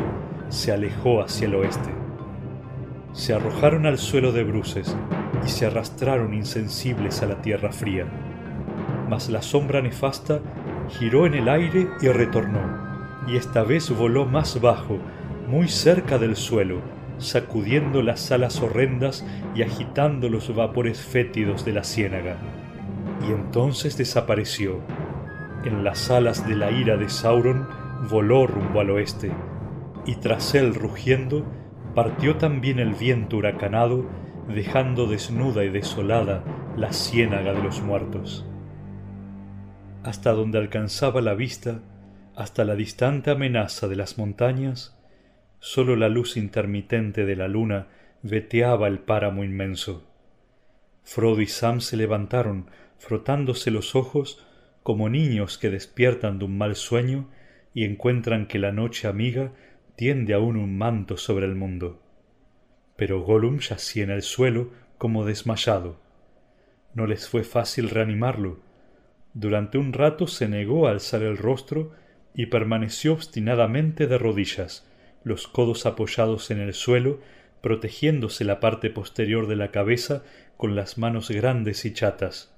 se alejó hacia el oeste. Se arrojaron al suelo de bruces y se arrastraron insensibles a la tierra fría. Mas la sombra nefasta giró en el aire y retornó, y esta vez voló más bajo, muy cerca del suelo, sacudiendo las alas horrendas y agitando los vapores fétidos de la ciénaga. Y entonces desapareció, en las alas de la ira de Sauron voló rumbo al oeste, y tras él rugiendo partió también el viento huracanado dejando desnuda y desolada la ciénaga de los muertos. Hasta donde alcanzaba la vista, hasta la distante amenaza de las montañas, sólo la luz intermitente de la luna veteaba el páramo inmenso. Frodo y Sam se levantaron, frotándose los ojos como niños que despiertan de un mal sueño y encuentran que la noche amiga tiende aún un manto sobre el mundo. Pero Gollum yacía en el suelo como desmayado. No les fue fácil reanimarlo. Durante un rato se negó a alzar el rostro y permaneció obstinadamente de rodillas, los codos apoyados en el suelo, protegiéndose la parte posterior de la cabeza con las manos grandes y chatas.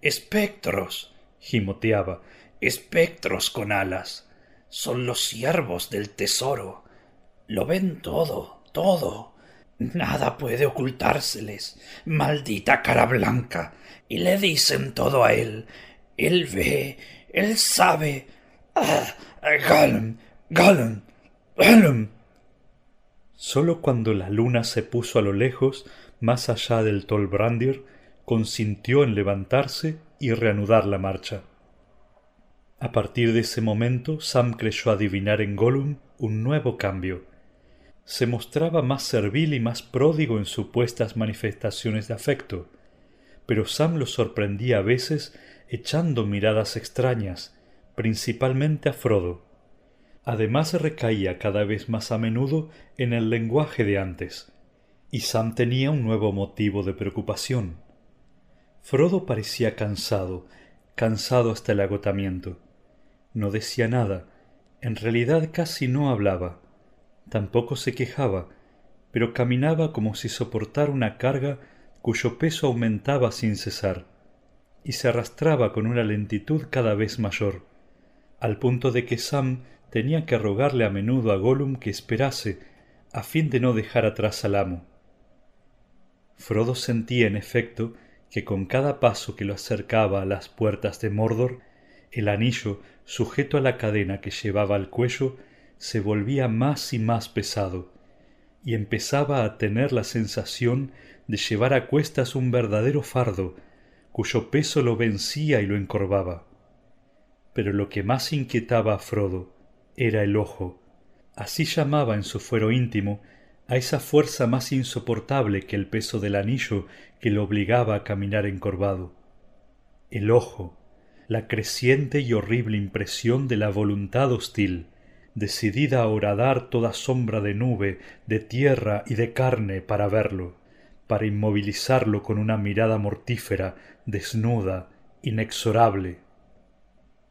Espectros. Gimoteaba. Espectros con alas. Son los siervos del tesoro. Lo ven todo, todo. Nada puede ocultárseles. Maldita cara blanca. Y le dicen todo a él. Él ve, él sabe. Ah, Gollum, Gollum, Gollum. Sólo cuando la luna se puso a lo lejos, más allá del Tolbrandir, consintió en levantarse y reanudar la marcha. A partir de ese momento, Sam creyó adivinar en Gollum un nuevo cambio se mostraba más servil y más pródigo en supuestas manifestaciones de afecto, pero Sam lo sorprendía a veces echando miradas extrañas, principalmente a Frodo. Además recaía cada vez más a menudo en el lenguaje de antes, y Sam tenía un nuevo motivo de preocupación. Frodo parecía cansado, cansado hasta el agotamiento. No decía nada, en realidad casi no hablaba Tampoco se quejaba, pero caminaba como si soportara una carga cuyo peso aumentaba sin cesar, y se arrastraba con una lentitud cada vez mayor, al punto de que Sam tenía que rogarle a menudo a Gollum que esperase, a fin de no dejar atrás al amo. Frodo sentía, en efecto, que con cada paso que lo acercaba a las puertas de Mordor, el anillo, sujeto a la cadena que llevaba al cuello, se volvía más y más pesado, y empezaba a tener la sensación de llevar a cuestas un verdadero fardo, cuyo peso lo vencía y lo encorvaba. Pero lo que más inquietaba a Frodo era el ojo, así llamaba en su fuero íntimo a esa fuerza más insoportable que el peso del anillo que lo obligaba a caminar encorvado. El ojo, la creciente y horrible impresión de la voluntad hostil, decidida a horadar toda sombra de nube, de tierra y de carne para verlo, para inmovilizarlo con una mirada mortífera, desnuda, inexorable.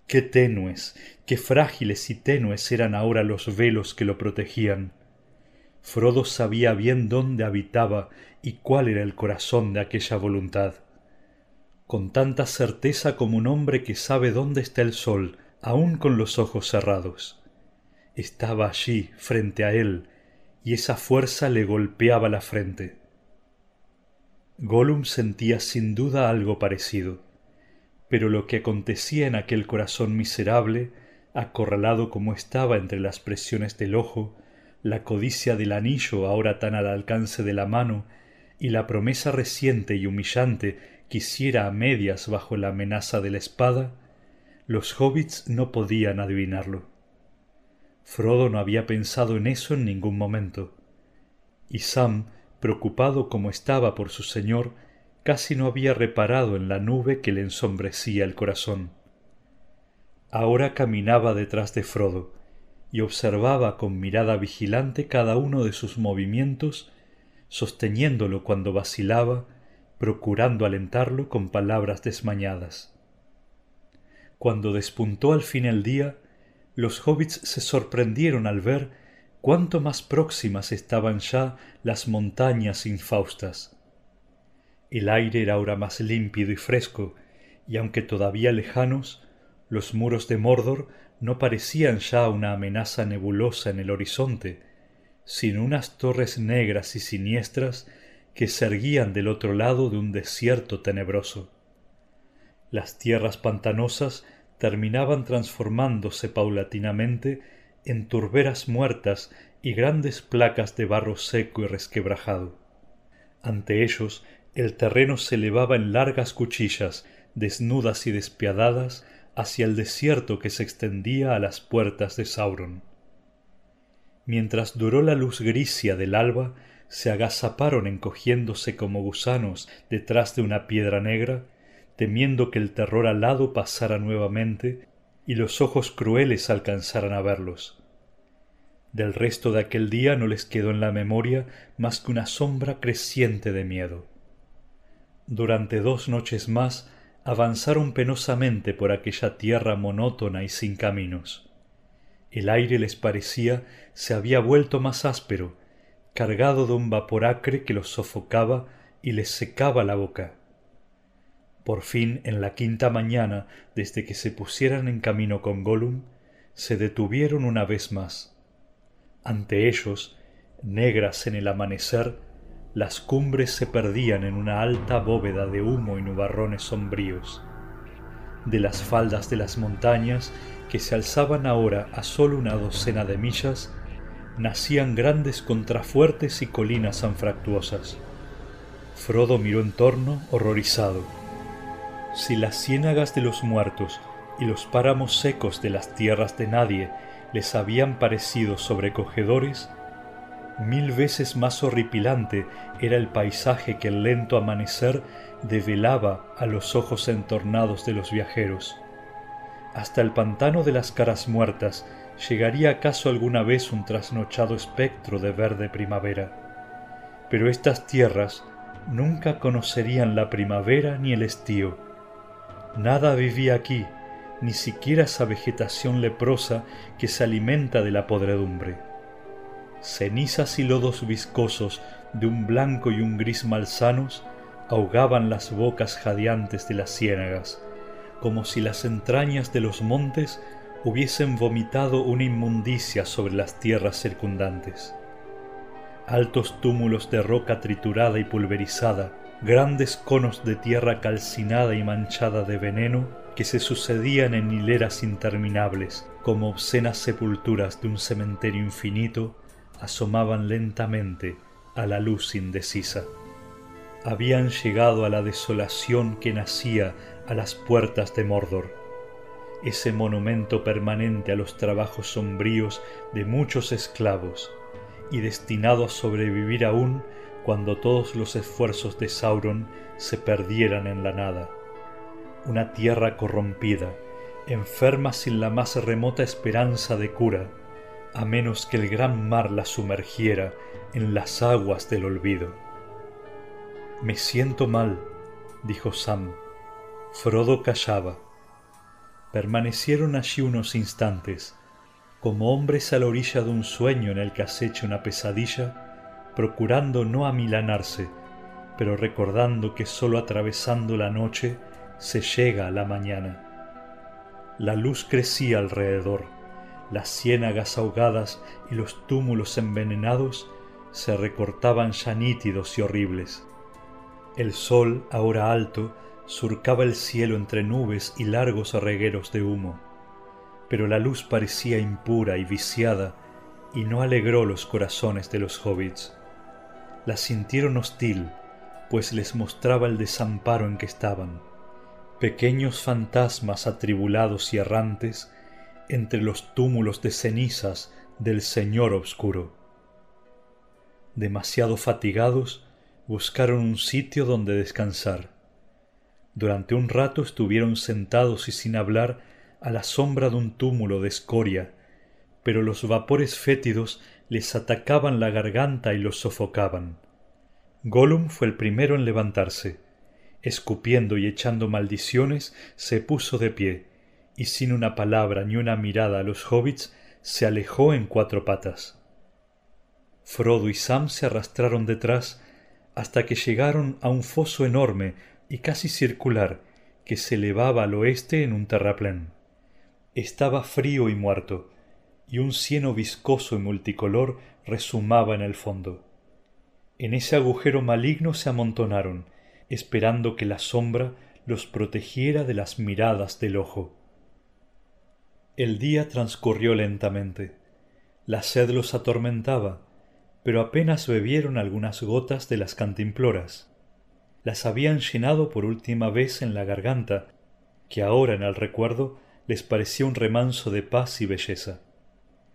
Qué tenues, qué frágiles y tenues eran ahora los velos que lo protegían. Frodo sabía bien dónde habitaba y cuál era el corazón de aquella voluntad. Con tanta certeza como un hombre que sabe dónde está el sol, aun con los ojos cerrados estaba allí frente a él y esa fuerza le golpeaba la frente. Gollum sentía sin duda algo parecido, pero lo que acontecía en aquel corazón miserable, acorralado como estaba entre las presiones del ojo, la codicia del anillo ahora tan al alcance de la mano, y la promesa reciente y humillante que hiciera a medias bajo la amenaza de la espada, los hobbits no podían adivinarlo. Frodo no había pensado en eso en ningún momento, y Sam, preocupado como estaba por su señor, casi no había reparado en la nube que le ensombrecía el corazón. Ahora caminaba detrás de Frodo, y observaba con mirada vigilante cada uno de sus movimientos, sosteniéndolo cuando vacilaba, procurando alentarlo con palabras desmañadas. Cuando despuntó al fin el día, los hobbits se sorprendieron al ver cuánto más próximas estaban ya las montañas infaustas. El aire era ahora más límpido y fresco, y aunque todavía lejanos, los muros de Mordor no parecían ya una amenaza nebulosa en el horizonte, sino unas torres negras y siniestras que se erguían del otro lado de un desierto tenebroso. Las tierras pantanosas terminaban transformándose paulatinamente en turberas muertas y grandes placas de barro seco y resquebrajado. Ante ellos el terreno se elevaba en largas cuchillas, desnudas y despiadadas, hacia el desierto que se extendía a las puertas de Sauron. Mientras duró la luz grisia del alba, se agazaparon encogiéndose como gusanos detrás de una piedra negra, temiendo que el terror alado pasara nuevamente y los ojos crueles alcanzaran a verlos. Del resto de aquel día no les quedó en la memoria más que una sombra creciente de miedo. Durante dos noches más avanzaron penosamente por aquella tierra monótona y sin caminos. El aire les parecía se había vuelto más áspero, cargado de un vapor acre que los sofocaba y les secaba la boca. Por fin, en la quinta mañana, desde que se pusieran en camino con Gollum, se detuvieron una vez más. Ante ellos, negras en el amanecer, las cumbres se perdían en una alta bóveda de humo y nubarrones sombríos. De las faldas de las montañas, que se alzaban ahora a sólo una docena de millas, nacían grandes contrafuertes y colinas anfractuosas. Frodo miró en torno, horrorizado. Si las ciénagas de los muertos y los páramos secos de las tierras de nadie les habían parecido sobrecogedores, Mil veces más horripilante era el paisaje que el lento amanecer develaba a los ojos entornados de los viajeros. Hasta el pantano de las caras muertas llegaría acaso alguna vez un trasnochado espectro de verde primavera. Pero estas tierras nunca conocerían la primavera ni el estío. Nada vivía aquí, ni siquiera esa vegetación leprosa que se alimenta de la podredumbre cenizas y lodos viscosos de un blanco y un gris malsanos ahogaban las bocas jadeantes de las ciénagas, como si las entrañas de los montes hubiesen vomitado una inmundicia sobre las tierras circundantes. Altos túmulos de roca triturada y pulverizada, grandes conos de tierra calcinada y manchada de veneno que se sucedían en hileras interminables, como obscenas sepulturas de un cementerio infinito, asomaban lentamente a la luz indecisa. Habían llegado a la desolación que nacía a las puertas de Mordor, ese monumento permanente a los trabajos sombríos de muchos esclavos, y destinado a sobrevivir aún cuando todos los esfuerzos de Sauron se perdieran en la nada. Una tierra corrompida, enferma sin la más remota esperanza de cura, a menos que el gran mar la sumergiera en las aguas del olvido. Me siento mal, dijo Sam. Frodo callaba. Permanecieron allí unos instantes, como hombres a la orilla de un sueño en el que acecha una pesadilla, procurando no amilanarse, pero recordando que sólo atravesando la noche se llega a la mañana. La luz crecía alrededor las ciénagas ahogadas y los túmulos envenenados se recortaban ya nítidos y horribles. El sol, ahora alto, surcaba el cielo entre nubes y largos regueros de humo, pero la luz parecía impura y viciada y no alegró los corazones de los hobbits. La sintieron hostil, pues les mostraba el desamparo en que estaban. Pequeños fantasmas atribulados y errantes entre los túmulos de cenizas del Señor Obscuro. Demasiado fatigados, buscaron un sitio donde descansar. Durante un rato estuvieron sentados y sin hablar a la sombra de un túmulo de escoria, pero los vapores fétidos les atacaban la garganta y los sofocaban. Gollum fue el primero en levantarse. Escupiendo y echando maldiciones, se puso de pie y sin una palabra ni una mirada a los hobbits se alejó en cuatro patas. Frodo y Sam se arrastraron detrás hasta que llegaron a un foso enorme y casi circular que se elevaba al oeste en un terraplén. Estaba frío y muerto, y un cieno viscoso y multicolor resumaba en el fondo. En ese agujero maligno se amontonaron, esperando que la sombra los protegiera de las miradas del ojo. El día transcurrió lentamente. La sed los atormentaba, pero apenas bebieron algunas gotas de las cantimploras. Las habían llenado por última vez en la garganta, que ahora en el recuerdo les parecía un remanso de paz y belleza.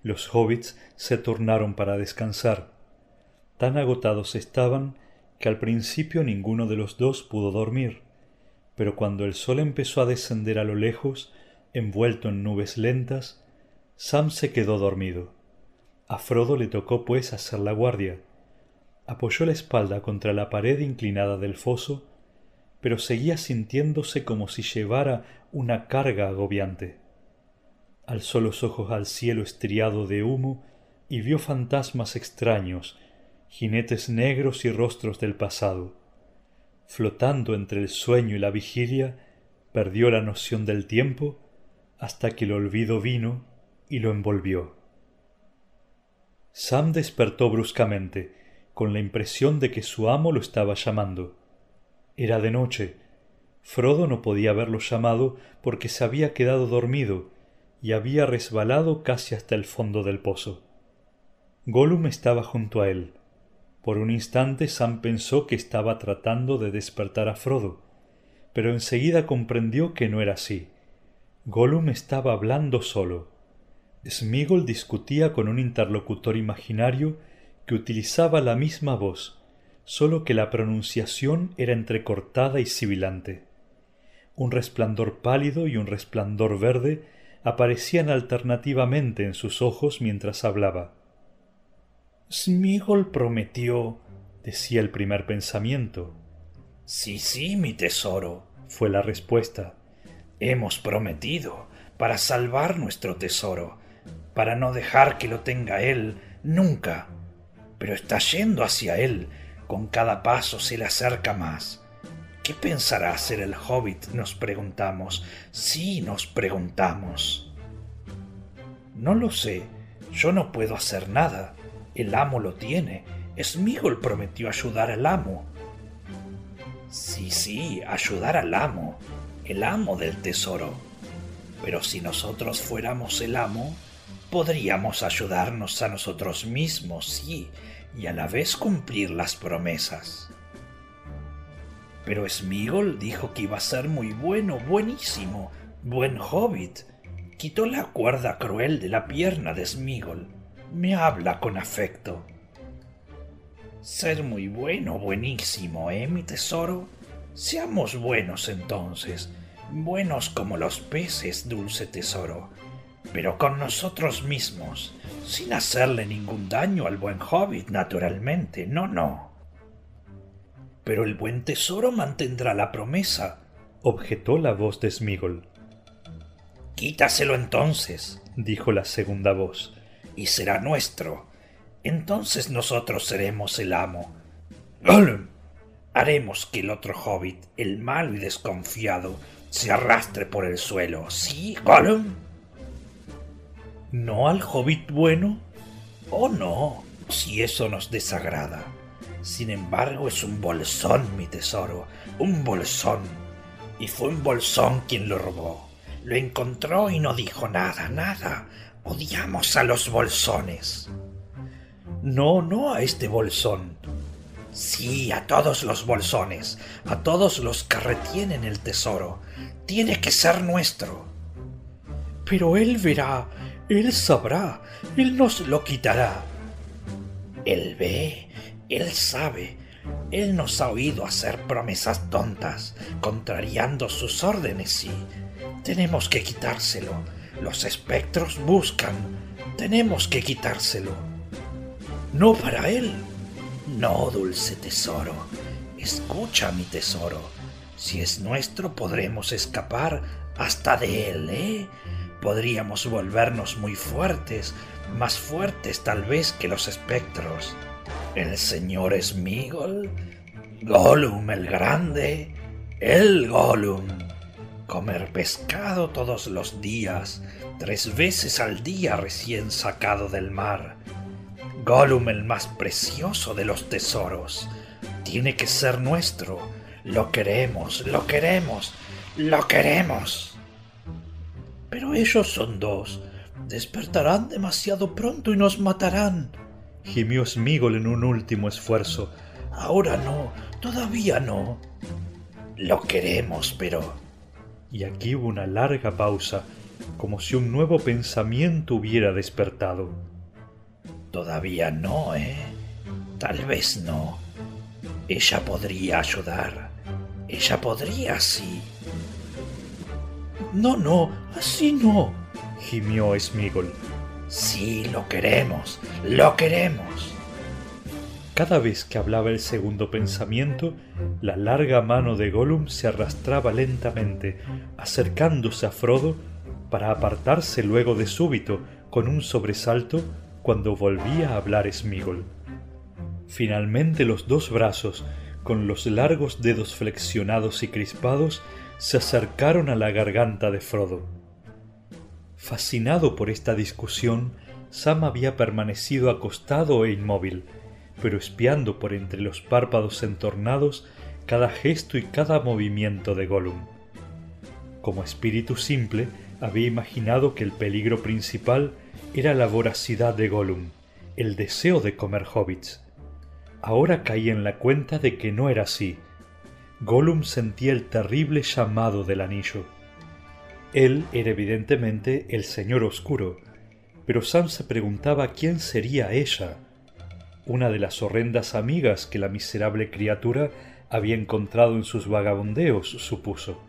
Los hobbits se tornaron para descansar. Tan agotados estaban que al principio ninguno de los dos pudo dormir, pero cuando el sol empezó a descender a lo lejos, envuelto en nubes lentas, Sam se quedó dormido. A Frodo le tocó pues hacer la guardia. Apoyó la espalda contra la pared inclinada del foso, pero seguía sintiéndose como si llevara una carga agobiante. Alzó los ojos al cielo estriado de humo y vio fantasmas extraños, jinetes negros y rostros del pasado. Flotando entre el sueño y la vigilia, perdió la noción del tiempo hasta que el olvido vino y lo envolvió. Sam despertó bruscamente, con la impresión de que su amo lo estaba llamando. Era de noche. Frodo no podía haberlo llamado porque se había quedado dormido y había resbalado casi hasta el fondo del pozo. Gollum estaba junto a él. Por un instante Sam pensó que estaba tratando de despertar a Frodo, pero enseguida comprendió que no era así. Gollum estaba hablando solo. Smigol discutía con un interlocutor imaginario que utilizaba la misma voz, solo que la pronunciación era entrecortada y sibilante. Un resplandor pálido y un resplandor verde aparecían alternativamente en sus ojos mientras hablaba. Smigol prometió, decía el primer pensamiento. Sí, sí, mi tesoro, fue la respuesta. Hemos prometido para salvar nuestro tesoro para no dejar que lo tenga él nunca. Pero está yendo hacia él, con cada paso se le acerca más. ¿Qué pensará hacer el hobbit? nos preguntamos. Sí, nos preguntamos. No lo sé, yo no puedo hacer nada. El amo lo tiene. Smigol prometió ayudar al amo. Sí, sí, ayudar al amo, el amo del tesoro. Pero si nosotros fuéramos el amo, podríamos ayudarnos a nosotros mismos, sí, y a la vez cumplir las promesas. Pero Smigol dijo que iba a ser muy bueno, buenísimo, buen hobbit. Quitó la cuerda cruel de la pierna de Smigol. Me habla con afecto. Ser muy bueno, buenísimo, ¿eh, mi tesoro? Seamos buenos entonces, buenos como los peces, dulce tesoro pero con nosotros mismos, sin hacerle ningún daño al buen hobbit, naturalmente, no, no. Pero el buen tesoro mantendrá la promesa, objetó la voz de Smigol. Quítaselo entonces, dijo la segunda voz, y será nuestro. Entonces nosotros seremos el amo. Haremos que el otro hobbit, el malo y desconfiado, se arrastre por el suelo. ¿Sí, Gollum? ¿No al hobbit bueno? Oh no, si eso nos desagrada. Sin embargo, es un bolsón, mi tesoro, un bolsón. Y fue un bolsón quien lo robó. Lo encontró y no dijo nada, nada. Odiamos a los bolsones. No, no a este bolsón. Sí, a todos los bolsones, a todos los que retienen el tesoro. Tiene que ser nuestro. Pero él verá, él sabrá, Él nos lo quitará. Él ve, Él sabe, Él nos ha oído hacer promesas tontas, contrariando sus órdenes, sí. Tenemos que quitárselo. Los espectros buscan. Tenemos que quitárselo. No para Él. No, dulce tesoro. Escucha, mi tesoro. Si es nuestro, podremos escapar hasta de Él, ¿eh? podríamos volvernos muy fuertes, más fuertes tal vez que los espectros. El señor Smigol, Gollum el grande, el Gollum. Comer pescado todos los días, tres veces al día recién sacado del mar. Gollum el más precioso de los tesoros. Tiene que ser nuestro. Lo queremos, lo queremos, lo queremos. Pero ellos son dos. Despertarán demasiado pronto y nos matarán. gimió Smigol en un último esfuerzo. Ahora no, todavía no. Lo queremos, pero... Y aquí hubo una larga pausa, como si un nuevo pensamiento hubiera despertado. Todavía no, ¿eh? Tal vez no. Ella podría ayudar. Ella podría, sí. No, no, así no, gimió Smigol. Sí, lo queremos, lo queremos. Cada vez que hablaba el segundo pensamiento, la larga mano de Gollum se arrastraba lentamente, acercándose a Frodo para apartarse luego de súbito, con un sobresalto, cuando volvía a hablar Smigol. Finalmente los dos brazos, con los largos dedos flexionados y crispados, se acercaron a la garganta de Frodo. Fascinado por esta discusión, Sam había permanecido acostado e inmóvil, pero espiando por entre los párpados entornados cada gesto y cada movimiento de Gollum. Como espíritu simple, había imaginado que el peligro principal era la voracidad de Gollum, el deseo de comer hobbits. Ahora caí en la cuenta de que no era así. Gollum sentía el terrible llamado del anillo. Él era evidentemente el Señor Oscuro, pero Sam se preguntaba quién sería ella, una de las horrendas amigas que la miserable criatura había encontrado en sus vagabundeos, supuso.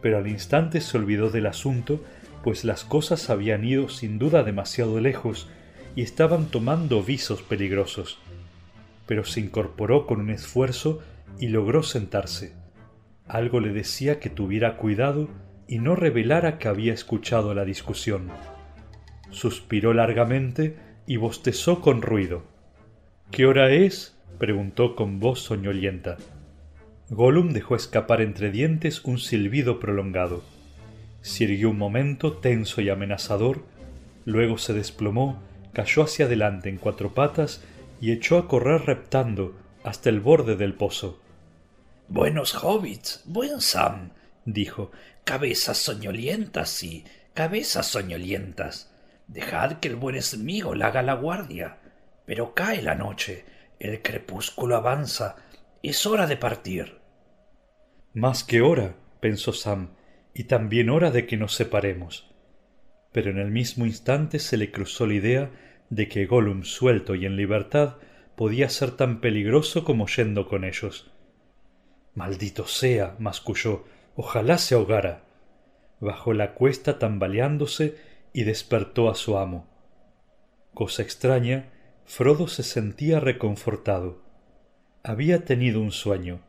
Pero al instante se olvidó del asunto, pues las cosas habían ido sin duda demasiado lejos y estaban tomando visos peligrosos. Pero se incorporó con un esfuerzo y logró sentarse. Algo le decía que tuviera cuidado y no revelara que había escuchado la discusión. Suspiró largamente y bostezó con ruido. ¿Qué hora es? preguntó con voz soñolienta. Gollum dejó escapar entre dientes un silbido prolongado. Sirvió un momento tenso y amenazador, luego se desplomó, cayó hacia adelante en cuatro patas y echó a correr reptando hasta el borde del pozo. Buenos hobbits, buen Sam, dijo, cabezas soñolientas, sí, cabezas soñolientas. Dejad que el buen Smigol haga la guardia. Pero cae la noche, el crepúsculo avanza, es hora de partir. Más que hora, pensó Sam, y también hora de que nos separemos. Pero en el mismo instante se le cruzó la idea de que Gollum suelto y en libertad podía ser tan peligroso como yendo con ellos. Maldito sea, masculló, ojalá se ahogara. Bajó la cuesta tambaleándose y despertó a su amo. Cosa extraña, Frodo se sentía reconfortado. Había tenido un sueño.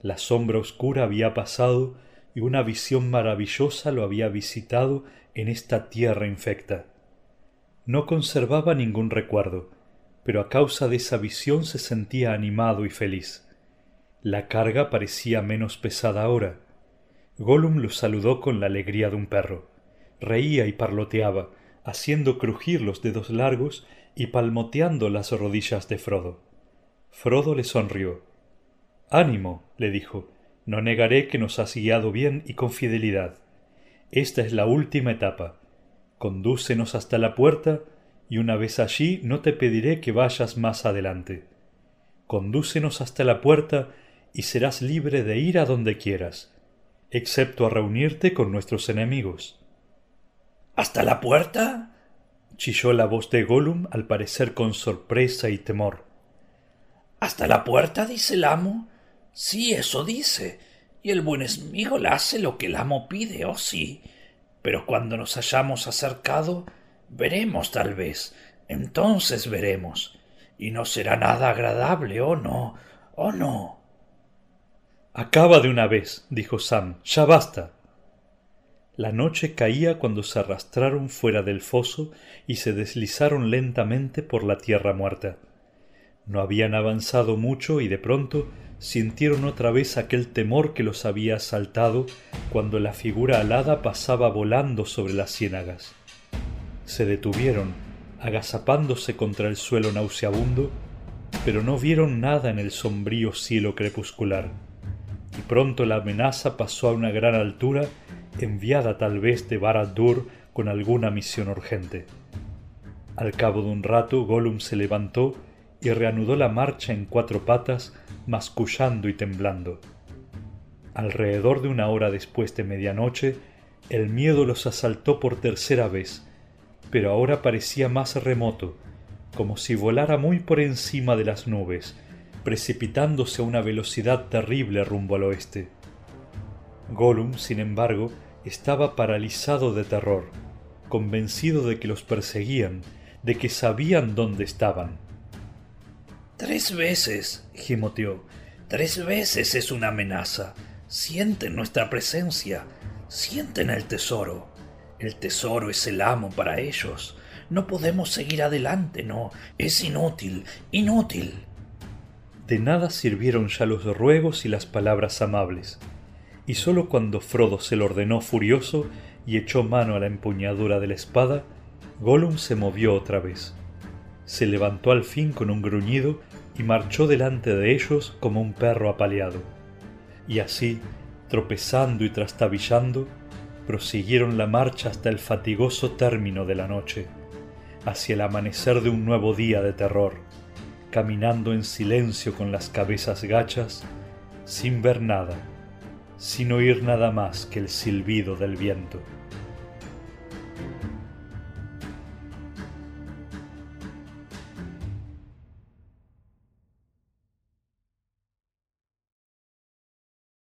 La sombra oscura había pasado y una visión maravillosa lo había visitado en esta tierra infecta. No conservaba ningún recuerdo, pero a causa de esa visión se sentía animado y feliz. La carga parecía menos pesada ahora. Gollum lo saludó con la alegría de un perro. Reía y parloteaba, haciendo crujir los dedos largos y palmoteando las rodillas de Frodo. Frodo le sonrió. Ánimo, le dijo, no negaré que nos has guiado bien y con fidelidad. Esta es la última etapa. Condúcenos hasta la puerta y una vez allí no te pediré que vayas más adelante. Condúcenos hasta la puerta y serás libre de ir a donde quieras, excepto a reunirte con nuestros enemigos. ¿Hasta la puerta? chilló la voz de Gollum al parecer con sorpresa y temor. ¿Hasta la puerta? dice el amo. Sí, eso dice. Y el buen Smigol hace lo que el amo pide, oh sí. Pero cuando nos hayamos acercado, veremos tal vez. Entonces veremos. Y no será nada agradable, oh no, oh no. Acaba de una vez, dijo Sam. Ya basta. La noche caía cuando se arrastraron fuera del foso y se deslizaron lentamente por la tierra muerta. No habían avanzado mucho y de pronto sintieron otra vez aquel temor que los había asaltado cuando la figura alada pasaba volando sobre las ciénagas. Se detuvieron, agazapándose contra el suelo nauseabundo, pero no vieron nada en el sombrío cielo crepuscular. Y pronto la amenaza pasó a una gran altura enviada tal vez de barad con alguna misión urgente. Al cabo de un rato Gollum se levantó y reanudó la marcha en cuatro patas, mascullando y temblando. Alrededor de una hora después de medianoche, el miedo los asaltó por tercera vez, pero ahora parecía más remoto, como si volara muy por encima de las nubes, precipitándose a una velocidad terrible rumbo al oeste. Gollum, sin embargo, estaba paralizado de terror, convencido de que los perseguían, de que sabían dónde estaban. Tres veces, gimoteó, tres veces es una amenaza. Sienten nuestra presencia, sienten el tesoro. El tesoro es el amo para ellos. No podemos seguir adelante, no. Es inútil, inútil. De nada sirvieron ya los ruegos y las palabras amables, y sólo cuando Frodo se lo ordenó furioso y echó mano a la empuñadura de la espada, Gollum se movió otra vez. Se levantó al fin con un gruñido y marchó delante de ellos como un perro apaleado. Y así, tropezando y trastabillando, prosiguieron la marcha hasta el fatigoso término de la noche, hacia el amanecer de un nuevo día de terror caminando en silencio con las cabezas gachas, sin ver nada, sin oír nada más que el silbido del viento.